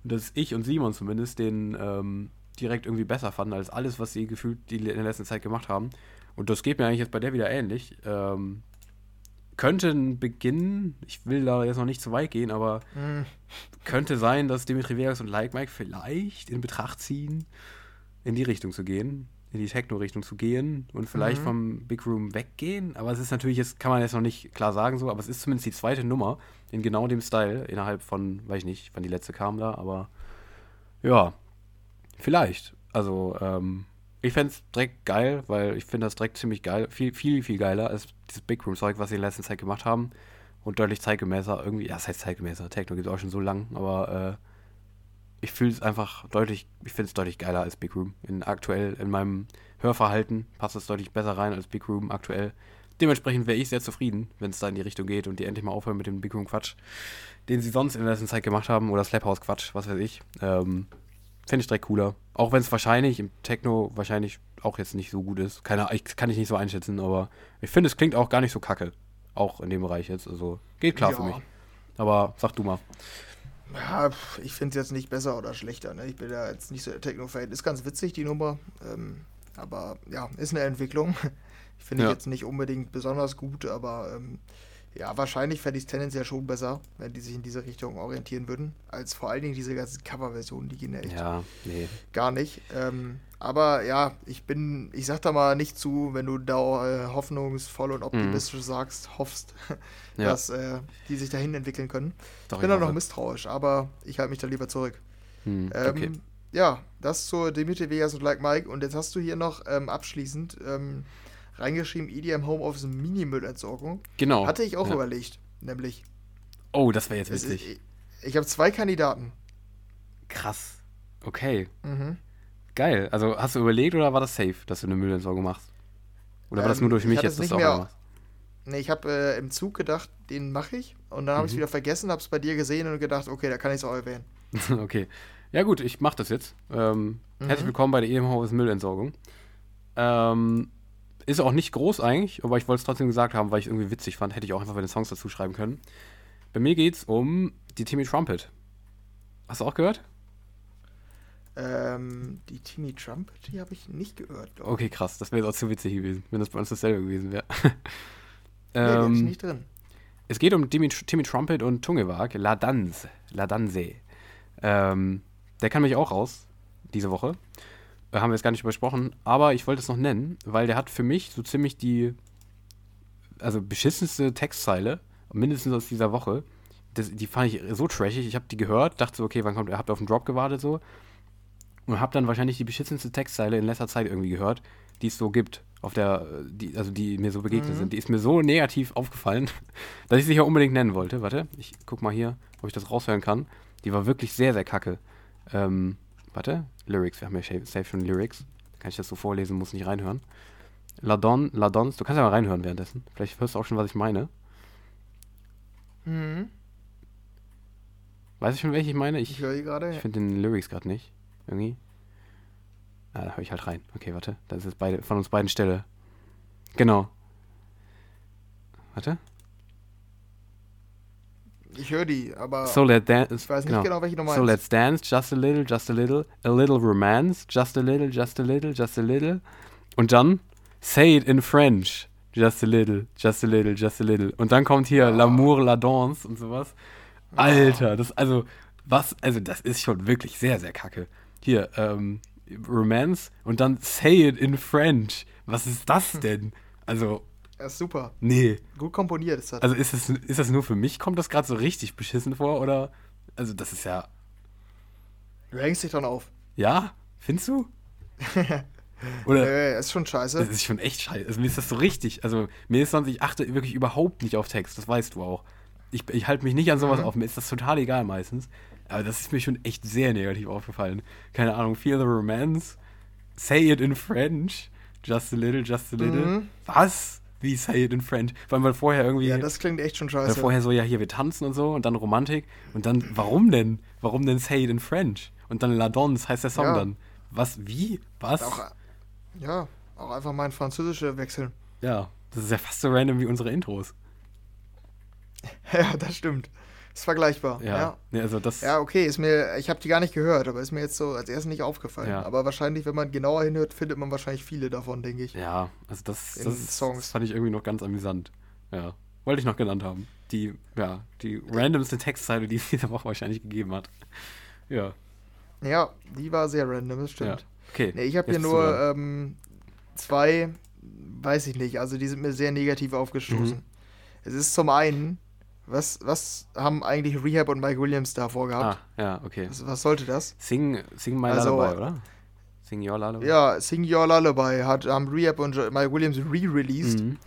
S1: Und dass ich und Simon zumindest den ähm, direkt irgendwie besser fanden als alles, was sie gefühlt die in der letzten Zeit gemacht haben. Und das geht mir eigentlich jetzt bei der wieder ähnlich. Ähm, könnte ein Beginn, ich will da jetzt noch nicht zu weit gehen, aber mm. könnte sein, dass Dimitri Vegas und Like Mike vielleicht in Betracht ziehen, in die Richtung zu gehen. in die Techno-Richtung zu gehen und vielleicht mhm. vom Big Room weggehen. Aber es ist natürlich, jetzt kann man jetzt noch nicht klar sagen so, aber es ist zumindest die zweite Nummer in genau dem Style innerhalb von, weiß ich nicht, wann die letzte kam da, aber ja, vielleicht. Also, ähm, ich fände es direkt geil, weil ich finde das direkt ziemlich geil, viel, viel, viel geiler als dieses Big Room-Zeug, was sie in letzter Zeit gemacht haben. Und deutlich zeitgemäßer irgendwie, ja, das heißt zeitgemäßer, Techno gibt es auch schon so lang, aber äh, ich fühle es einfach deutlich, ich finde es deutlich geiler als Big Room. In aktuell, in meinem Hörverhalten passt es deutlich besser rein als Big Room aktuell. Dementsprechend wäre ich sehr zufrieden, wenn es da in die Richtung geht und die endlich mal aufhören mit dem Big Room Quatsch, den sie sonst in der letzten Zeit gemacht haben, oder Slap House Quatsch, was weiß ich. Ähm, Finde ich direkt cooler. Auch wenn es wahrscheinlich im Techno wahrscheinlich auch jetzt nicht so gut ist. Keine, ich, kann ich nicht so einschätzen, aber ich finde, es klingt auch gar nicht so kacke. Auch in dem Bereich jetzt. Also geht klar ja. für mich. Aber sag du mal.
S2: Ja, ich finde es jetzt nicht besser oder schlechter. Ne? Ich bin ja jetzt nicht so der Techno-Fan. Ist ganz witzig, die Nummer. Ähm, aber ja, ist eine Entwicklung. [LAUGHS] Finde ich ja. jetzt nicht unbedingt besonders gut, aber ähm, ja, wahrscheinlich fände ich es tendenziell schon besser, wenn die sich in diese Richtung orientieren würden, als vor allen Dingen diese ganzen Coverversionen, die gehen ja echt
S1: ja, nee.
S2: gar nicht. Ähm, aber ja, ich bin, ich sag da mal nicht zu, wenn du da äh, hoffnungsvoll und optimistisch mhm. sagst, hoffst, [LAUGHS] ja. dass äh, die sich dahin entwickeln können. Doch, ich bin da noch misstrauisch, aber ich halte mich da lieber zurück.
S1: Mhm, ähm, okay.
S2: Ja, das zur Dimitri Vegas und Like Mike. Und jetzt hast du hier noch ähm, abschließend ähm, reingeschrieben, EDM Homeoffice Minimüllentsorgung.
S1: Genau.
S2: Hatte ich auch ja. überlegt, nämlich.
S1: Oh, das wäre jetzt witzig.
S2: ich, ich habe zwei Kandidaten.
S1: Krass. Okay. Mhm. Geil. Also hast du überlegt oder war das safe, dass du eine Müllentsorgung machst? Oder war das nur durch ähm, mich jetzt, dass du auch machst?
S2: Nee, ich habe äh, im Zug gedacht, den mache ich. Und dann habe ich es mhm. wieder vergessen, habe es bei dir gesehen und gedacht, okay, da kann ich es auch erwähnen. [LAUGHS]
S1: okay. Ja gut, ich mache das jetzt. Ähm, mhm. Herzlich willkommen bei der EM Haus Müllentsorgung. Ähm, ist auch nicht groß eigentlich, aber ich wollte es trotzdem gesagt haben, weil ich es irgendwie witzig fand. Hätte ich auch einfach bei den Songs dazu schreiben können. Bei mir geht es um die Timmy Trumpet. Hast du auch gehört?
S2: Ähm, die Timmy Trumpet, die habe ich nicht gehört.
S1: Doch. Okay, krass. Das wäre auch zu witzig gewesen, wenn das bei uns dasselbe gewesen wäre. [LAUGHS]
S2: ähm, nee, ich nicht drin.
S1: Es geht um Timmy, Timmy Trumpet und Tungewag, La Danse. La Danse. Ähm, der kann mich auch raus diese Woche. Äh, haben wir jetzt gar nicht übersprochen, aber ich wollte es noch nennen, weil der hat für mich so ziemlich die also beschissenste Textzeile, mindestens aus dieser Woche. Das, die fand ich so trashig. Ich habe die gehört, dachte so, okay, wann kommt er? Habt auf den Drop gewartet so und habe dann wahrscheinlich die beschissenste Textzeile in letzter Zeit irgendwie gehört, die es so gibt, auf der, die, also die mir so begegnet mhm. sind. Die ist mir so negativ aufgefallen, [LAUGHS] dass ich sie hier unbedingt nennen wollte. Warte, ich guck mal hier, ob ich das raushören kann. Die war wirklich sehr, sehr kacke. Ähm, Warte, Lyrics, wir haben ja safe schon Lyrics. Da kann ich das so vorlesen, muss nicht reinhören. Ladon, Ladons, du kannst ja mal reinhören währenddessen. Vielleicht hörst du auch schon, was ich meine.
S2: Mhm.
S1: Weiß ich schon, welche ich meine?
S2: Ich, ich höre die gerade.
S1: Ich finde den Lyrics gerade nicht. Irgendwie. Ah, da höre ich halt rein. Okay, warte. Das ist beide, von uns beiden Stelle. Genau. Warte.
S2: Ich höre die, aber
S1: so let dance,
S2: ich weiß nicht genau, genau welche meinst.
S1: So let's dance, just a little, just a little, a little romance, just a little, just a little, just a little. Und dann say it in French, just a little, just a little, just a little. Und dann kommt hier ja. l'amour, la danse und sowas. Alter, das, also, was, also, das ist schon wirklich sehr, sehr kacke. Hier, ähm, Romance und dann say it in French. Was ist das denn? Also,
S2: er ist super.
S1: Nee.
S2: Gut komponiert ist
S1: das. Also ist das, ist das nur für mich? Kommt das gerade so richtig beschissen vor? Oder? Also, das ist ja.
S2: Du hängst dich dann auf.
S1: Ja? Findest du? [LAUGHS]
S2: Oder? Nee, ist schon scheiße.
S1: Das ist schon echt scheiße. Also, mir ist das so richtig. Also, mir ist sonst, ich achte wirklich überhaupt nicht auf Text. Das weißt du auch. Ich, ich halte mich nicht an sowas mhm. auf. Mir ist das total egal meistens. Aber das ist mir schon echt sehr negativ aufgefallen. Keine Ahnung. Feel the romance. Say it in French. Just a little, just a little. Mhm. Was? Wie Say It in French. Vor allem, weil vorher irgendwie.
S2: Ja, das klingt echt schon scheiße.
S1: Weil vorher so, ja, hier, wir tanzen und so und dann Romantik. Und dann, warum denn? Warum denn Say It in French? Und dann La Dons heißt der Song ja. dann. Was, wie? Was?
S2: Auch, ja, auch einfach mal in Französische wechseln.
S1: Ja, das ist ja fast so random wie unsere Intros. [LAUGHS]
S2: ja, das stimmt. Ist vergleichbar. Ja. Ja,
S1: nee, also das
S2: ja okay, ist mir, ich habe die gar nicht gehört, aber ist mir jetzt so als erstes nicht aufgefallen. Ja. Aber wahrscheinlich, wenn man genauer hinhört, findet man wahrscheinlich viele davon, denke ich.
S1: Ja, also das, das, das, fand ich irgendwie noch ganz amüsant. Ja. Wollte ich noch genannt haben. Die, ja, die randomste Textzeile, die es diese Woche wahrscheinlich gegeben hat. Ja.
S2: Ja, die war sehr random, das stimmt. Ja.
S1: Okay.
S2: Nee, ich habe hier nur ähm, zwei, weiß ich nicht, also die sind mir sehr negativ aufgestoßen. Mhm. Es ist zum einen, was, was haben eigentlich Rehab und Mike Williams da vorgehabt?
S1: Ah, ja, okay.
S2: Was, was sollte das?
S1: Sing, sing My also, Lullaby, oder? Sing Your Lullaby?
S2: Ja, Sing Your Lullaby hat, haben Rehab und Mike Williams re-released. Mhm.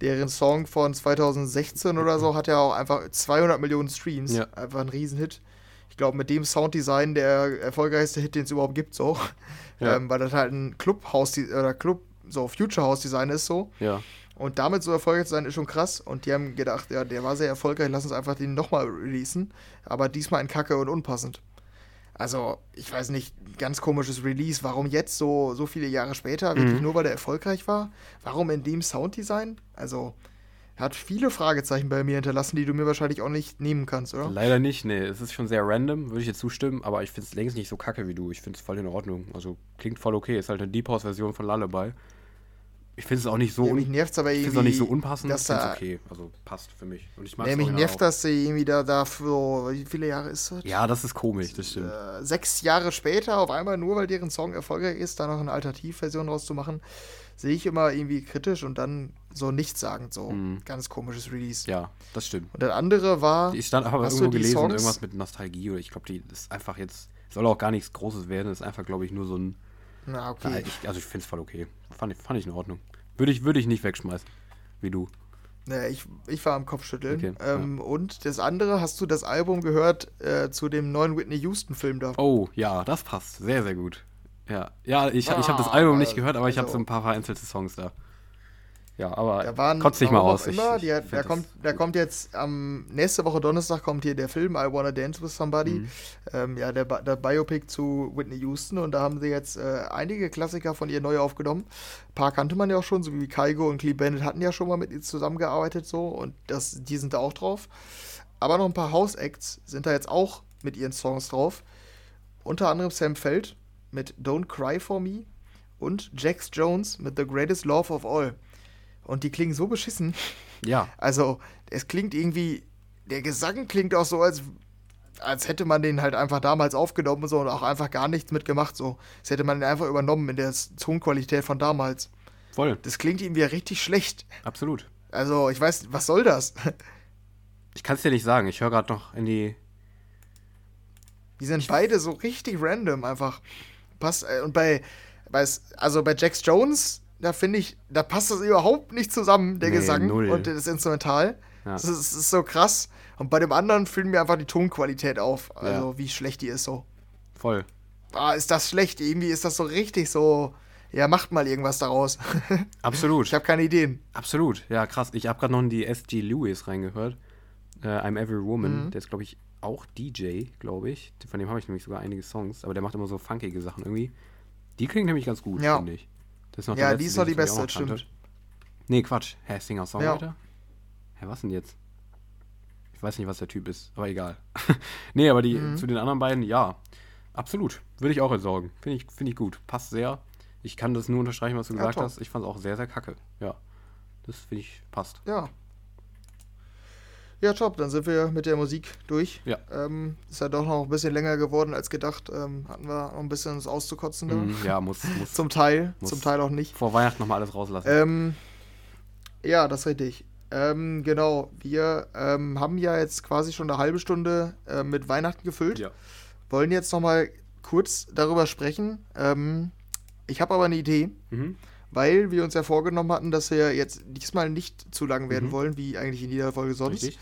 S2: Deren Song von 2016 oder so hat ja auch einfach 200 Millionen Streams. Ja. Einfach ein Riesenhit. Ich glaube, mit dem Sounddesign der erfolgreichste Hit, den es überhaupt gibt, so. Ja. Ähm, weil das halt ein Clubhaus oder Club, so Future House Design ist, so.
S1: Ja.
S2: Und damit so erfolgreich zu sein, ist schon krass. Und die haben gedacht, ja, der war sehr erfolgreich, lass uns einfach den nochmal releasen. Aber diesmal in Kacke und unpassend. Also, ich weiß nicht, ganz komisches Release. Warum jetzt so, so viele Jahre später? Wirklich mhm. nur, weil der erfolgreich war? Warum in dem Sounddesign? Also, hat viele Fragezeichen bei mir hinterlassen, die du mir wahrscheinlich auch nicht nehmen kannst, oder?
S1: Leider nicht, nee. Es ist schon sehr random, würde ich jetzt zustimmen, aber ich finde es längst nicht so kacke wie du. Ich finde es voll in Ordnung. Also, klingt voll okay. Ist halt eine Deep House-Version von Lullaby. Ich finde es auch nicht so.
S2: Ja, mich nervt's aber
S1: irgendwie. Ich auch nicht so unpassend. Das ist okay. Also passt für mich.
S2: Und ich ja, mich nervt, auch. dass sie irgendwie da, da für, wie viele Jahre ist das?
S1: Ja, das ist komisch, das stimmt.
S2: Äh, sechs Jahre später, auf einmal nur weil deren Song erfolgreich ist, da noch eine Alternativversion rauszumachen, sehe ich immer irgendwie kritisch und dann so nichtssagend so. Mhm. Ganz komisches Release.
S1: Ja, das stimmt.
S2: Und das andere war.
S1: Ich stand aber irgendwo gelesen, Songs? irgendwas mit Nostalgie oder ich glaube, die ist einfach jetzt. Soll auch gar nichts Großes werden, ist einfach, glaube ich, nur so ein.
S2: Na, okay.
S1: ich, also ich finde es voll okay. Fand ich, fand ich in Ordnung. Würde ich, würde ich nicht wegschmeißen. Wie du.
S2: Naja, ich, ich war am Kopfschütteln. Okay, ähm, ja. Und das andere, hast du das Album gehört äh, zu dem neuen Whitney Houston-Film da?
S1: Oh, ja, das passt. Sehr, sehr gut. Ja, ja ich, ah, ich habe das Album nicht gehört, aber also, ich habe so ein paar vereinzelte Songs da. Ja, aber
S2: da waren,
S1: kotzt dich mal aus.
S2: Immer, ich, ich der, kommt, der kommt jetzt am nächste Woche Donnerstag kommt hier der Film I Wanna Dance with Somebody. Mhm. Ähm, ja, der, der Biopic zu Whitney Houston und da haben sie jetzt äh, einige Klassiker von ihr neu aufgenommen. Ein paar kannte man ja auch schon, so wie Kaigo und Clee Bennett hatten ja schon mal mit ihr zusammengearbeitet so und das, die sind da auch drauf. Aber noch ein paar House-Acts sind da jetzt auch mit ihren Songs drauf. Unter anderem Sam Feld mit Don't Cry For Me und Jax Jones mit The Greatest Love of All. Und die klingen so beschissen.
S1: Ja.
S2: Also, es klingt irgendwie, der Gesang klingt auch so, als, als hätte man den halt einfach damals aufgenommen so, und auch einfach gar nichts mitgemacht. So. Das hätte man den einfach übernommen in der Tonqualität von damals.
S1: Voll.
S2: Das klingt irgendwie richtig schlecht.
S1: Absolut.
S2: Also, ich weiß, was soll das? [LAUGHS]
S1: Ich kann es dir nicht sagen. Ich höre gerade noch in die.
S2: Die sind beide so richtig random einfach. Passt. Äh, und bei, bei also bei Jax Jones da finde ich, da passt das überhaupt nicht zusammen, der nee, Gesang null. und das Instrumental. Ja. Das, ist, das, ist, so krass. Und bei dem anderen füllen mir einfach die Tonqualität auf. Also, ja. wie schlecht die ist so.
S1: Voll.
S2: Ah, ist das schlecht? Irgendwie ist das so richtig so. Ja, macht mal irgendwas daraus. [LAUGHS]
S1: Absolut.
S2: ich habe keine Ideen.
S1: Absolut. Ja, krass. Ich habe gerade noch in die S.G. Lewis reingehört. Uh, I'm Every Woman. Mhm. Der ist, glaube ich, auch DJ, glaube ich. Von dem habe ich nämlich sogar einige Songs. Aber der macht immer so funkige Sachen irgendwie. Die klingt nämlich ganz gut, ja. finde ich.
S2: Das ist noch ja, letzte, die ist noch die beste, stimmt. Kannte.
S1: Nee, Quatsch. Hä, Singer-Songwriter? Ja. Hä, was denn jetzt? Ich weiß nicht, was der Typ ist, aber egal. [LAUGHS] nee, aber die mhm. zu den anderen beiden, ja. Absolut. Würde ich auch entsorgen. Finde ich, find ich gut. Passt sehr. Ich kann das nur unterstreichen, was du ja, gesagt top. hast. Ich fand es auch sehr, sehr kacke. Ja. Das finde ich passt.
S2: Ja. Ja, top. Dann sind wir mit der Musik durch.
S1: Ja.
S2: Ähm, ist ja doch noch ein bisschen länger geworden als gedacht. Ähm, hatten wir noch ein bisschen das auszukotzen. Da. Mm,
S1: ja, muss. [LAUGHS] muss
S2: zum Teil. Zum Teil auch nicht.
S1: Vor Weihnachten nochmal alles rauslassen.
S2: Ähm, ja, das ist richtig. Ähm, genau. Wir ähm, haben ja jetzt quasi schon eine halbe Stunde äh, mit Weihnachten gefüllt.
S1: Ja.
S2: Wollen jetzt nochmal kurz darüber sprechen. Ähm, ich habe aber eine Idee. Mhm weil wir uns ja vorgenommen hatten, dass wir jetzt diesmal nicht zu lang werden mhm. wollen, wie eigentlich in jeder Folge sonst. Richtig.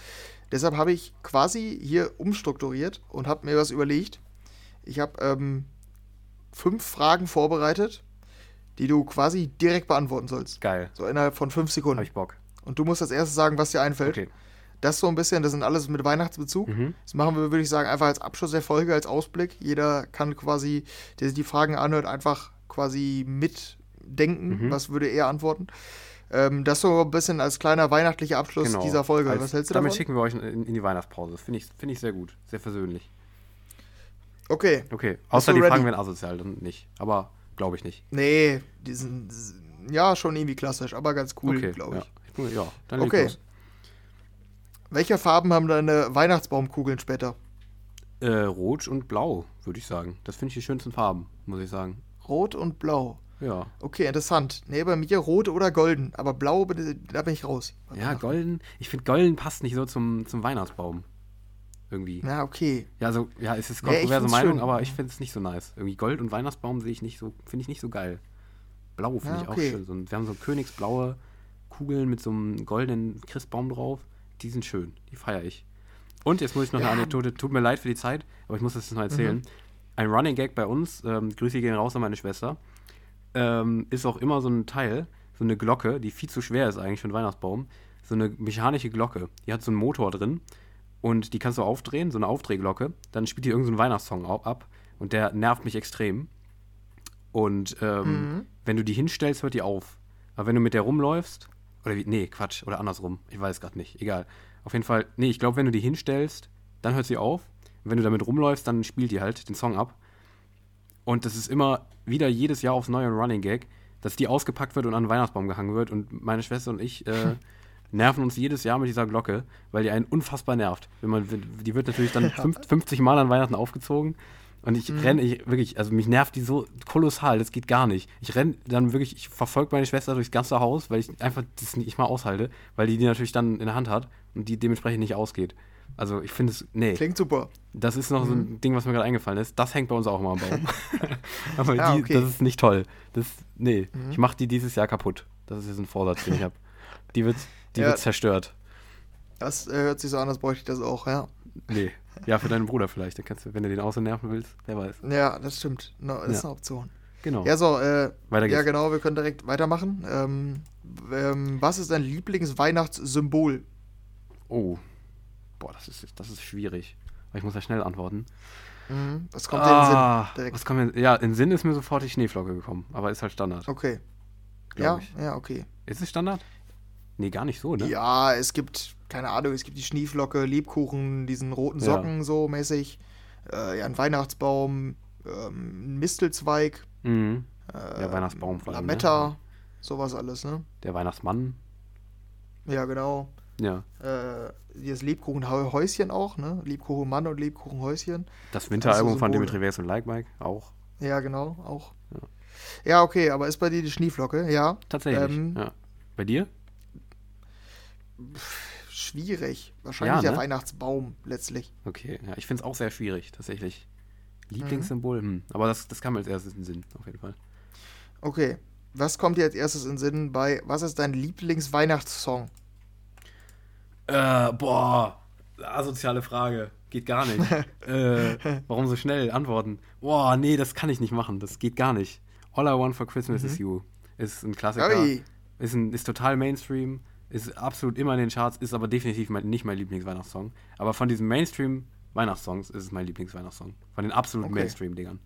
S2: Deshalb habe ich quasi hier umstrukturiert und habe mir was überlegt. Ich habe ähm, fünf Fragen vorbereitet, die du quasi direkt beantworten sollst.
S1: Geil.
S2: So innerhalb von fünf Sekunden.
S1: Habe ich Bock.
S2: Und du musst als erstes sagen, was dir einfällt. Okay. Das so ein bisschen, das sind alles mit Weihnachtsbezug. Mhm. Das machen wir, würde ich sagen, einfach als Abschluss der Folge, als Ausblick. Jeder kann quasi, der sich die Fragen anhört, einfach quasi mit denken? Mhm. Was würde er antworten? Ähm, das so ein bisschen als kleiner weihnachtlicher Abschluss genau. dieser Folge. Als,
S1: Was hältst du damit davon? Damit schicken wir euch in, in die Weihnachtspause. Finde ich, find ich sehr gut. Sehr versöhnlich.
S2: Okay.
S1: Okay. Außer die ready? Fragen werden asozial, dann nicht. Aber glaube ich nicht.
S2: Nee, die sind ja schon irgendwie klassisch, aber ganz cool, okay, glaube ich.
S1: Ja, ja dann
S2: okay. Los. Welche Farben haben deine Weihnachtsbaumkugeln später?
S1: Äh, rot und blau, würde ich sagen. Das finde ich die schönsten Farben, muss ich sagen.
S2: Rot und blau.
S1: Ja.
S2: Okay, interessant. Nee, bei mir rot oder golden. Aber blau, da bin ich raus.
S1: Ja, golden. Ich finde, golden passt nicht so zum, zum Weihnachtsbaum. Irgendwie.
S2: Ja, okay.
S1: Ja, also, ja, es ist kontroverse nee, Meinung, schön. aber ich finde es nicht so nice. Irgendwie Gold und Weihnachtsbaum sehe ich nicht so, finde ich nicht so geil. Blau finde ja, ich okay. auch schön. So, wir haben so königsblaue Kugeln mit so einem goldenen Christbaum drauf. Die sind schön. Die feiere ich. Und jetzt muss ich noch ja. eine Anekdote. Tut mir leid für die Zeit, aber ich muss das jetzt noch erzählen. Mhm. Ein Running Gag bei uns, ähm, Grüße gehen raus an meine Schwester, ähm, ist auch immer so ein Teil, so eine Glocke, die viel zu schwer ist eigentlich für einen Weihnachtsbaum. So eine mechanische Glocke. Die hat so einen Motor drin und die kannst du aufdrehen, so eine Aufdrehglocke. Dann spielt die irgendeinen so Weihnachtssong ab und der nervt mich extrem. Und ähm, mhm. wenn du die hinstellst, hört die auf. Aber wenn du mit der rumläufst, oder wie, nee, Quatsch, oder andersrum, ich weiß gerade nicht, egal. Auf jeden Fall, nee, ich glaube, wenn du die hinstellst, dann hört sie auf. Und wenn du damit rumläufst, dann spielt die halt den Song ab. Und das ist immer wieder jedes Jahr aufs neue Running Gag, dass die ausgepackt wird und an den Weihnachtsbaum gehangen wird. Und meine Schwester und ich äh, [LAUGHS] nerven uns jedes Jahr mit dieser Glocke, weil die einen unfassbar nervt. Wenn man, die wird natürlich dann [LAUGHS] 50 Mal an Weihnachten aufgezogen. Und ich mhm. renne, ich wirklich, also mich nervt die so kolossal, das geht gar nicht. Ich renne dann wirklich, ich verfolge meine Schwester durchs ganze Haus, weil ich einfach das nicht mal aushalte, weil die die natürlich dann in der Hand hat und die dementsprechend nicht ausgeht. Also ich finde es, nee.
S2: Klingt super.
S1: Das ist noch mhm. so ein mhm. Ding, was mir gerade eingefallen ist. Das hängt bei uns auch immer am Baum. [LAUGHS] [LAUGHS] Aber ja, die, okay. das ist nicht toll. Das, nee, mhm. ich mache die dieses Jahr kaputt. Das ist jetzt ein Vorsatz, den ich habe. Die wird, die ja. wird zerstört.
S2: Das äh, hört sich so an, als bräuchte ich das auch, ja.
S1: Nee. Ja, für deinen Bruder vielleicht. Dann kannst du, wenn du den außen nerven willst, wer weiß.
S2: Ja, das stimmt. No, das ja. ist eine Option.
S1: Genau.
S2: Ja, so, äh, Weiter geht's. ja, genau, wir können direkt weitermachen. Ähm, ähm, was ist dein Lieblingsweihnachtssymbol?
S1: Oh. Boah, das ist, das ist schwierig. Ich muss ja schnell antworten.
S2: Mhm. Was kommt ah, dir in den Sinn? Ah,
S1: direkt? Was kommt mir, ja, in den Sinn ist mir sofort die Schneeflocke gekommen, aber ist halt Standard.
S2: Okay. Ja, ich. ja, okay.
S1: Ist es Standard? Nee, gar nicht so, ne?
S2: Ja, es gibt, keine Ahnung, es gibt die Schneeflocke, Lebkuchen, diesen roten Socken ja. so mäßig, äh, ja, ein Weihnachtsbaum, ähm, ein Mistelzweig.
S1: Mhm. Äh, Der Weihnachtsbaum
S2: vor allem. Lametta, ne? sowas alles, ne?
S1: Der Weihnachtsmann.
S2: Ja, genau.
S1: Ja.
S2: Äh, das Lebkuchenhäuschen auch, ne? Lebkuchenmann und Lebkuchenhäuschen.
S1: Das Winteralbum von Dimitri Vegas und Like Mike auch.
S2: Ja, genau, auch. Ja. ja. okay, aber ist bei dir die Schneeflocke, ja.
S1: Tatsächlich. Ähm, ja. Bei dir?
S2: schwierig. Wahrscheinlich ja, ne? der Weihnachtsbaum letztlich.
S1: Okay, ja, ich finde es auch sehr schwierig, tatsächlich. Lieblingssymbol, mhm. hm. aber das, das kam als erstes in den Sinn, auf jeden Fall.
S2: Okay, was kommt dir als erstes in den Sinn bei, was ist dein Lieblingsweihnachtssong?
S1: Äh, boah, asoziale Frage. Geht gar nicht. [LAUGHS] äh, warum so schnell antworten? Boah, nee, das kann ich nicht machen. Das geht gar nicht. All I Want for Christmas mhm. is You ist ein Klassiker. Ist, ein, ist total Mainstream ist absolut immer in den Charts, ist aber definitiv mein, nicht mein Lieblingsweihnachtssong. Aber von diesen Mainstream-Weihnachtssongs ist es mein Lieblingsweihnachtssong. Von den absoluten okay. Mainstream-Dingern.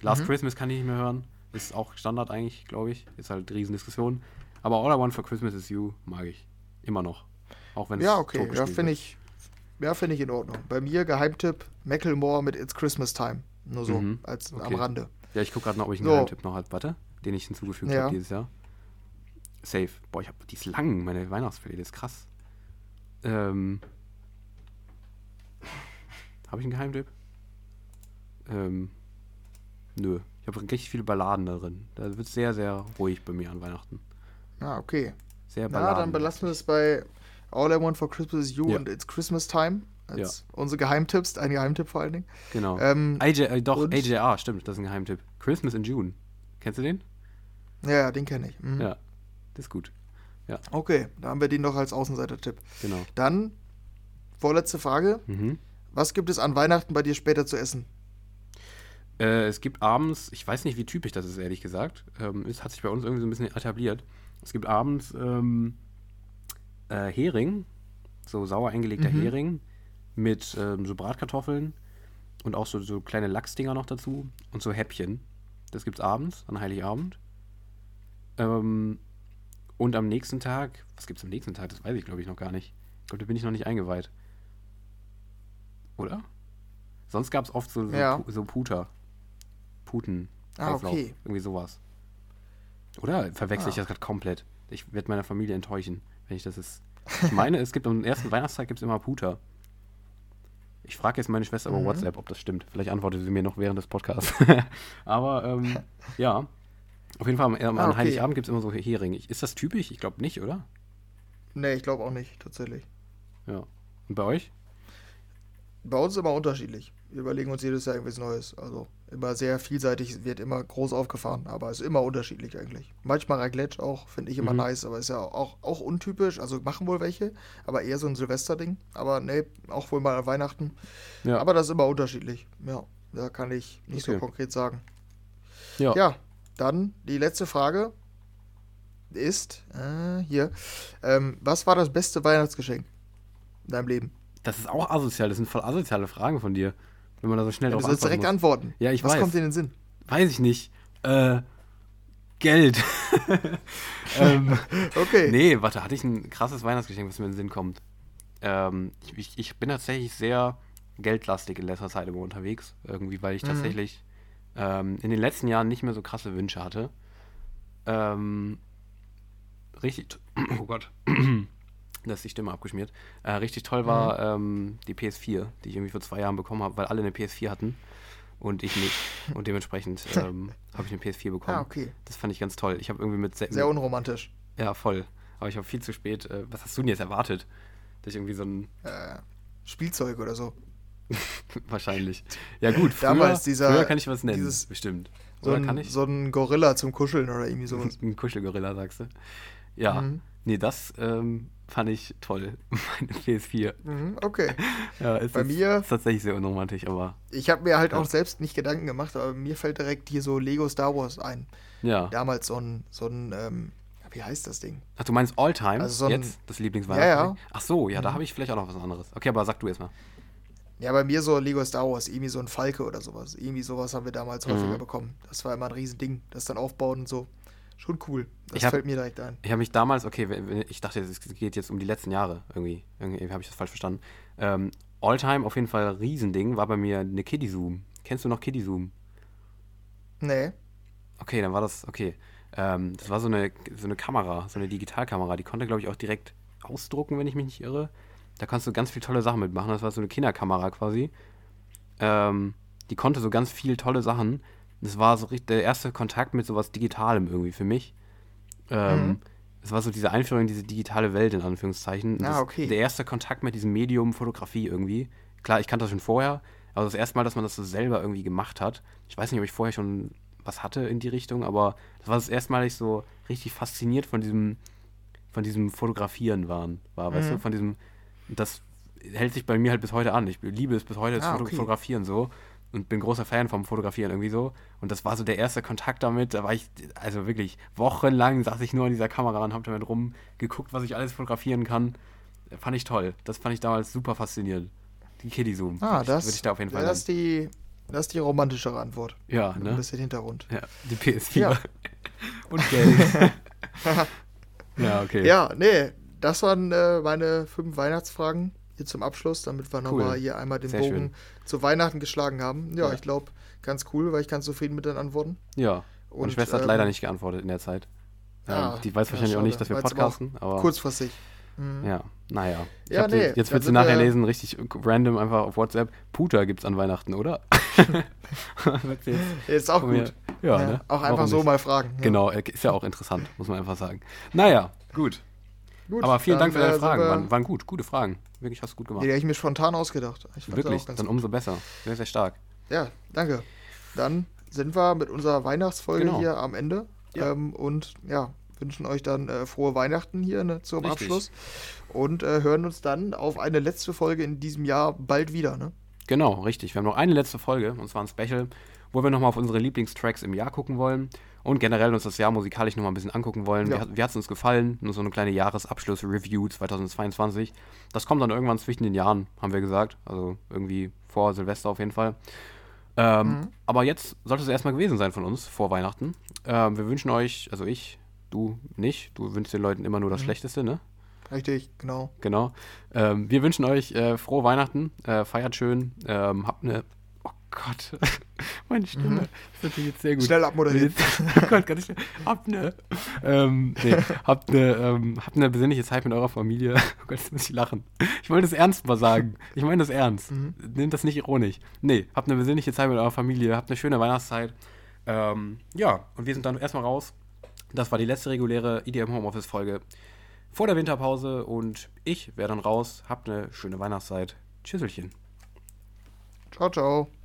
S1: Last mhm. Christmas kann ich nicht mehr hören. Ist auch Standard eigentlich, glaube ich. Ist halt Riesendiskussion. Aber All I Want for Christmas is You mag ich. Immer noch. Auch wenn es
S2: Ja, okay. Ja, finde ich, ja, find ich in Ordnung. Bei mir Geheimtipp Macklemore mit It's Christmas Time. Nur so, mhm. als okay. am Rande.
S1: Ja, ich gucke gerade noch, ob ich einen so. Geheimtipp noch habe. Warte, den ich hinzugefügt ja. habe dieses Jahr. Safe. Boah, ich hab, die ist lang, meine Weihnachtsplaylist, ist krass. Ähm. Habe ich einen Geheimtipp? Ähm. Nö. Ich habe richtig viele Balladen darin. Da wird es sehr, sehr ruhig bei mir an Weihnachten.
S2: Ah, okay.
S1: Sehr Balladen.
S2: Na, dann belassen wir es bei All I Want for Christmas is You ja. und It's Christmas Time. Als ja. unsere Geheimtipps, ein Geheimtipp vor allen Dingen.
S1: Genau. Ähm, AJ, äh, doch, AJR, stimmt, das ist ein Geheimtipp. Christmas in June. Kennst du den?
S2: Ja, den kenne ich.
S1: Mhm. Ja, das ist gut. Ja.
S2: Okay, da haben wir den noch als Außenseiter-Tipp.
S1: Genau.
S2: Dann, vorletzte Frage.
S1: Mhm.
S2: Was gibt es an Weihnachten bei dir später zu essen?
S1: Äh, es gibt abends, ich weiß nicht, wie typisch das ist, ehrlich gesagt. Ähm, es hat sich bei uns irgendwie so ein bisschen etabliert. Es gibt abends ähm, äh, Hering, so sauer eingelegter mhm. Hering mit ähm, so Bratkartoffeln und auch so, so kleine Lachsdinger noch dazu und so Häppchen. Das gibt's abends, an Heiligabend. Ähm, und am nächsten Tag, was gibt es am nächsten Tag? Das weiß ich, glaube ich, noch gar nicht. Ich glaube, da bin ich noch nicht eingeweiht. Oder? Sonst gab es oft so, so, ja. so Puter. Puten.
S2: Ah, okay.
S1: Irgendwie sowas. Oder verwechsel ah. ich das gerade komplett? Ich werde meine Familie enttäuschen, wenn ich das ist. Ich meine, es gibt am ersten Weihnachtstag gibt es immer Puter. Ich frage jetzt meine Schwester mhm. über WhatsApp, ob das stimmt. Vielleicht antwortet sie mir noch während des Podcasts. [LAUGHS] Aber ähm, [LAUGHS] ja, auf jeden Fall am, ah, okay. Heiligabend gibt es immer so Hering. Ist das typisch? Ich glaube nicht, oder?
S2: Nee, ich glaube auch nicht, tatsächlich.
S1: Ja. Und bei euch?
S2: Bei uns immer unterschiedlich. Wir überlegen uns jedes Jahr irgendwas Neues. Also immer sehr vielseitig, wird immer groß aufgefahren, aber es ist immer unterschiedlich eigentlich. Manchmal Raclette auch, finde ich immer mhm. nice, aber ist ja auch, auch untypisch. Also machen wohl welche, aber eher so ein Silvesterding. Aber nee, auch wohl mal an Weihnachten. Ja. Aber das ist immer unterschiedlich. Ja, da kann ich nicht okay. so konkret sagen. Ja. Ja, dann die letzte Frage ist, äh, hier, ähm, was war das beste Weihnachtsgeschenk in deinem Leben?
S1: Das ist auch asozial, das sind voll asoziale Fragen von dir. Wenn man da so schnell
S2: ja, drauf Du sollst direkt muss. antworten.
S1: Ja, ich
S2: Was
S1: weiß.
S2: kommt dir in den Sinn?
S1: Weiß ich nicht. Äh, Geld. [LAUGHS] ähm, okay. Nee, warte, hatte ich ein krasses Weihnachtsgeschenk, was mir in den Sinn kommt. Ähm, ich, ich, bin tatsächlich sehr geldlastig in letzter Zeit immer unterwegs. Irgendwie, weil ich mhm. tatsächlich ähm, in den letzten Jahren nicht mehr so krasse Wünsche hatte. Ähm, richtig. Oh Gott. [CLEARS THROAT] da ist die Stimme abgeschmiert. Äh, richtig toll war mhm. ähm, die PS4, die ich irgendwie vor zwei Jahren bekommen habe, weil alle eine PS4 hatten und ich nicht. Und dementsprechend [LAUGHS] ähm, habe ich eine PS4 bekommen. Ah,
S2: okay.
S1: Das fand ich ganz toll. Ich habe irgendwie mit
S2: sehr unromantisch.
S1: Ja, voll. Aber ich habe viel zu spät. Äh, was hast du denn jetzt erwartet? Dass ich irgendwie so ein
S2: äh, Spielzeug oder so. [LAUGHS]
S1: Wahrscheinlich. Ja gut.
S2: Früher, Damals dieser.
S1: Früher kann ich was nennen. Dieses, bestimmt.
S2: So ein, kann ich? so ein Gorilla zum Kuscheln oder irgendwie sowas. [LAUGHS]
S1: ein Kuschelgorilla, sagst du? Ja. Mhm. Nee, das ähm, fand ich toll. [LAUGHS] Meine PS4.
S2: Mhm, okay. [LAUGHS]
S1: ja, ist Bei mir ist tatsächlich sehr unromantisch, aber.
S2: Ich habe mir halt ja. auch selbst nicht Gedanken gemacht, aber mir fällt direkt hier so Lego Star Wars ein.
S1: Ja.
S2: Damals so ein, so ein, ähm, wie heißt das Ding?
S1: Ach, du meinst Alltime? Also so ein, jetzt das Lieblingsweihnachten?
S2: Ja, ja.
S1: Ach so, ja, mhm. da habe ich vielleicht auch noch was anderes. Okay, aber sag du erstmal.
S2: Ja, bei mir so Lego Star Wars, irgendwie so ein Falke oder sowas. Irgendwie sowas haben wir damals mhm. häufiger bekommen. Das war immer ein Riesending, das dann aufbauen und so schon cool. Das
S1: hab,
S2: fällt mir direkt ein.
S1: Ich habe mich damals, okay, ich dachte, es geht jetzt um die letzten Jahre irgendwie. Irgendwie habe ich das falsch verstanden. Ähm, Alltime auf jeden Fall Riesending war bei mir eine Kiddie Zoom. Kennst du noch Kiddie Zoom?
S2: Nee.
S1: Okay, dann war das, okay. Ähm, das war so eine, so eine Kamera, so eine Digitalkamera. Die konnte, glaube ich, auch direkt ausdrucken, wenn ich mich nicht irre. Da kannst du ganz viele tolle Sachen mitmachen. Das war so eine Kinderkamera quasi. Ähm, die konnte so ganz viele tolle Sachen. Das war so richtig der erste Kontakt mit sowas Digitalem irgendwie für mich. Ähm, mhm. Es war so diese Einführung in diese digitale Welt, in Anführungszeichen.
S2: Ah, okay.
S1: Der erste Kontakt mit diesem Medium Fotografie irgendwie. Klar, ich kannte das schon vorher, aber das erste Mal, dass man das so selber irgendwie gemacht hat. Ich weiß nicht, ob ich vorher schon was hatte in die Richtung, aber das war das erste Mal, dass ich so richtig fasziniert von diesem, von diesem Fotografieren waren, war, mhm. weißt du, von diesem, das hält sich bei mir halt bis heute an. Ich liebe es bis heute, das ah, okay. Fotografieren so und bin großer Fan vom Fotografieren irgendwie so. Und das war so der erste Kontakt damit. Da war ich, also wirklich, wochenlang saß ich nur an dieser Kamera und hab damit rumgeguckt, was ich alles fotografieren kann. Fand ich toll. Das fand ich damals super faszinierend. Die Kiddie Zoom.
S2: Ah, das würde ich da auf jeden Fall das ist die Das ist die romantischere Antwort.
S1: Ja, ne?
S2: Ein bisschen Hintergrund.
S1: Ja, die PS4. Ja. [LAUGHS] und Geld. [LAUGHS] ja, okay.
S2: Ja, nee, das waren äh, meine fünf Weihnachtsfragen hier zum Abschluss, damit wir cool. nochmal hier einmal den Sehr Bogen schön. zu Weihnachten geschlagen haben. Ja, ja. ich glaube, ganz cool, weil ich ganz zufrieden mit den Antworten.
S1: Ja. Und, Meine Schwester ähm, hat leider nicht geantwortet in der Zeit. Ja, ähm, die weiß wahrscheinlich auch nicht, dass wir podcasten. Aber
S2: kurzfristig.
S1: Mhm. Ja, naja.
S2: Ich ja, nee,
S1: die, jetzt willst du nachher lesen, richtig random einfach auf WhatsApp. Puter gibt's an Weihnachten, oder? [LAUGHS]
S2: ist auch gut.
S1: Ja, ja, ne?
S2: Auch einfach so nicht? mal fragen.
S1: Ja. Genau, ist ja auch interessant, muss man einfach sagen. Naja, gut. Gut Aber vielen Dank für deine Fragen. Waren, waren gut, gute Fragen. Wirklich hast du gut gemacht.
S2: Die hätte ich mir spontan ausgedacht.
S1: Wirklich, dann umso besser. Sehr, sehr stark.
S2: Ja, danke. Dann sind wir mit unserer Weihnachtsfolge genau. hier am Ende. Ja. Ähm, und ja, wünschen euch dann äh, frohe Weihnachten hier ne, zum Richtig. Abschluss. Und äh, hören uns dann auf eine letzte Folge in diesem Jahr bald wieder. Ne?
S1: Genau, richtig. Wir haben noch eine letzte Folge, und zwar ein Special, wo wir nochmal auf unsere Lieblingstracks im Jahr gucken wollen und generell uns das Jahr musikalisch nochmal ein bisschen angucken wollen. Ja. Wie, wie hat es uns gefallen? Nur so eine kleine Jahresabschluss-Review 2022. Das kommt dann irgendwann zwischen den Jahren, haben wir gesagt. Also irgendwie vor Silvester auf jeden Fall. Ähm, mhm. Aber jetzt sollte es erstmal gewesen sein von uns vor Weihnachten. Ähm, wir wünschen euch, also ich, du nicht, du wünschst den Leuten immer nur das mhm. Schlechteste, ne?
S2: Richtig, genau.
S1: Genau. Ähm, wir wünschen euch äh, frohe Weihnachten, äh, feiert schön, ähm, habt eine, oh Gott, [LAUGHS] [LAUGHS] Meine Stimme. Mhm. Das ist natürlich jetzt sehr gut.
S2: Schnell abmoderiert.
S1: oh [LAUGHS] Gott, ganz schnell. Habt eine, ähm, nee, habt eine, ähm, habt eine besinnliche Zeit mit eurer Familie. [LAUGHS] Oh Gott, jetzt muss ich lachen. Ich wollte das ernst mal sagen. Ich meine das ernst. Mhm. Nehmt das nicht ironisch. Nee, habt eine besinnliche Zeit mit eurer Familie. Habt eine schöne Weihnachtszeit. Ähm, ja, und wir sind dann erstmal raus. Das war die letzte reguläre IDM Homeoffice Folge vor der Winterpause und ich wäre dann raus. Habt eine schöne Weihnachtszeit. Tschüsselchen.
S2: Ciao, ciao.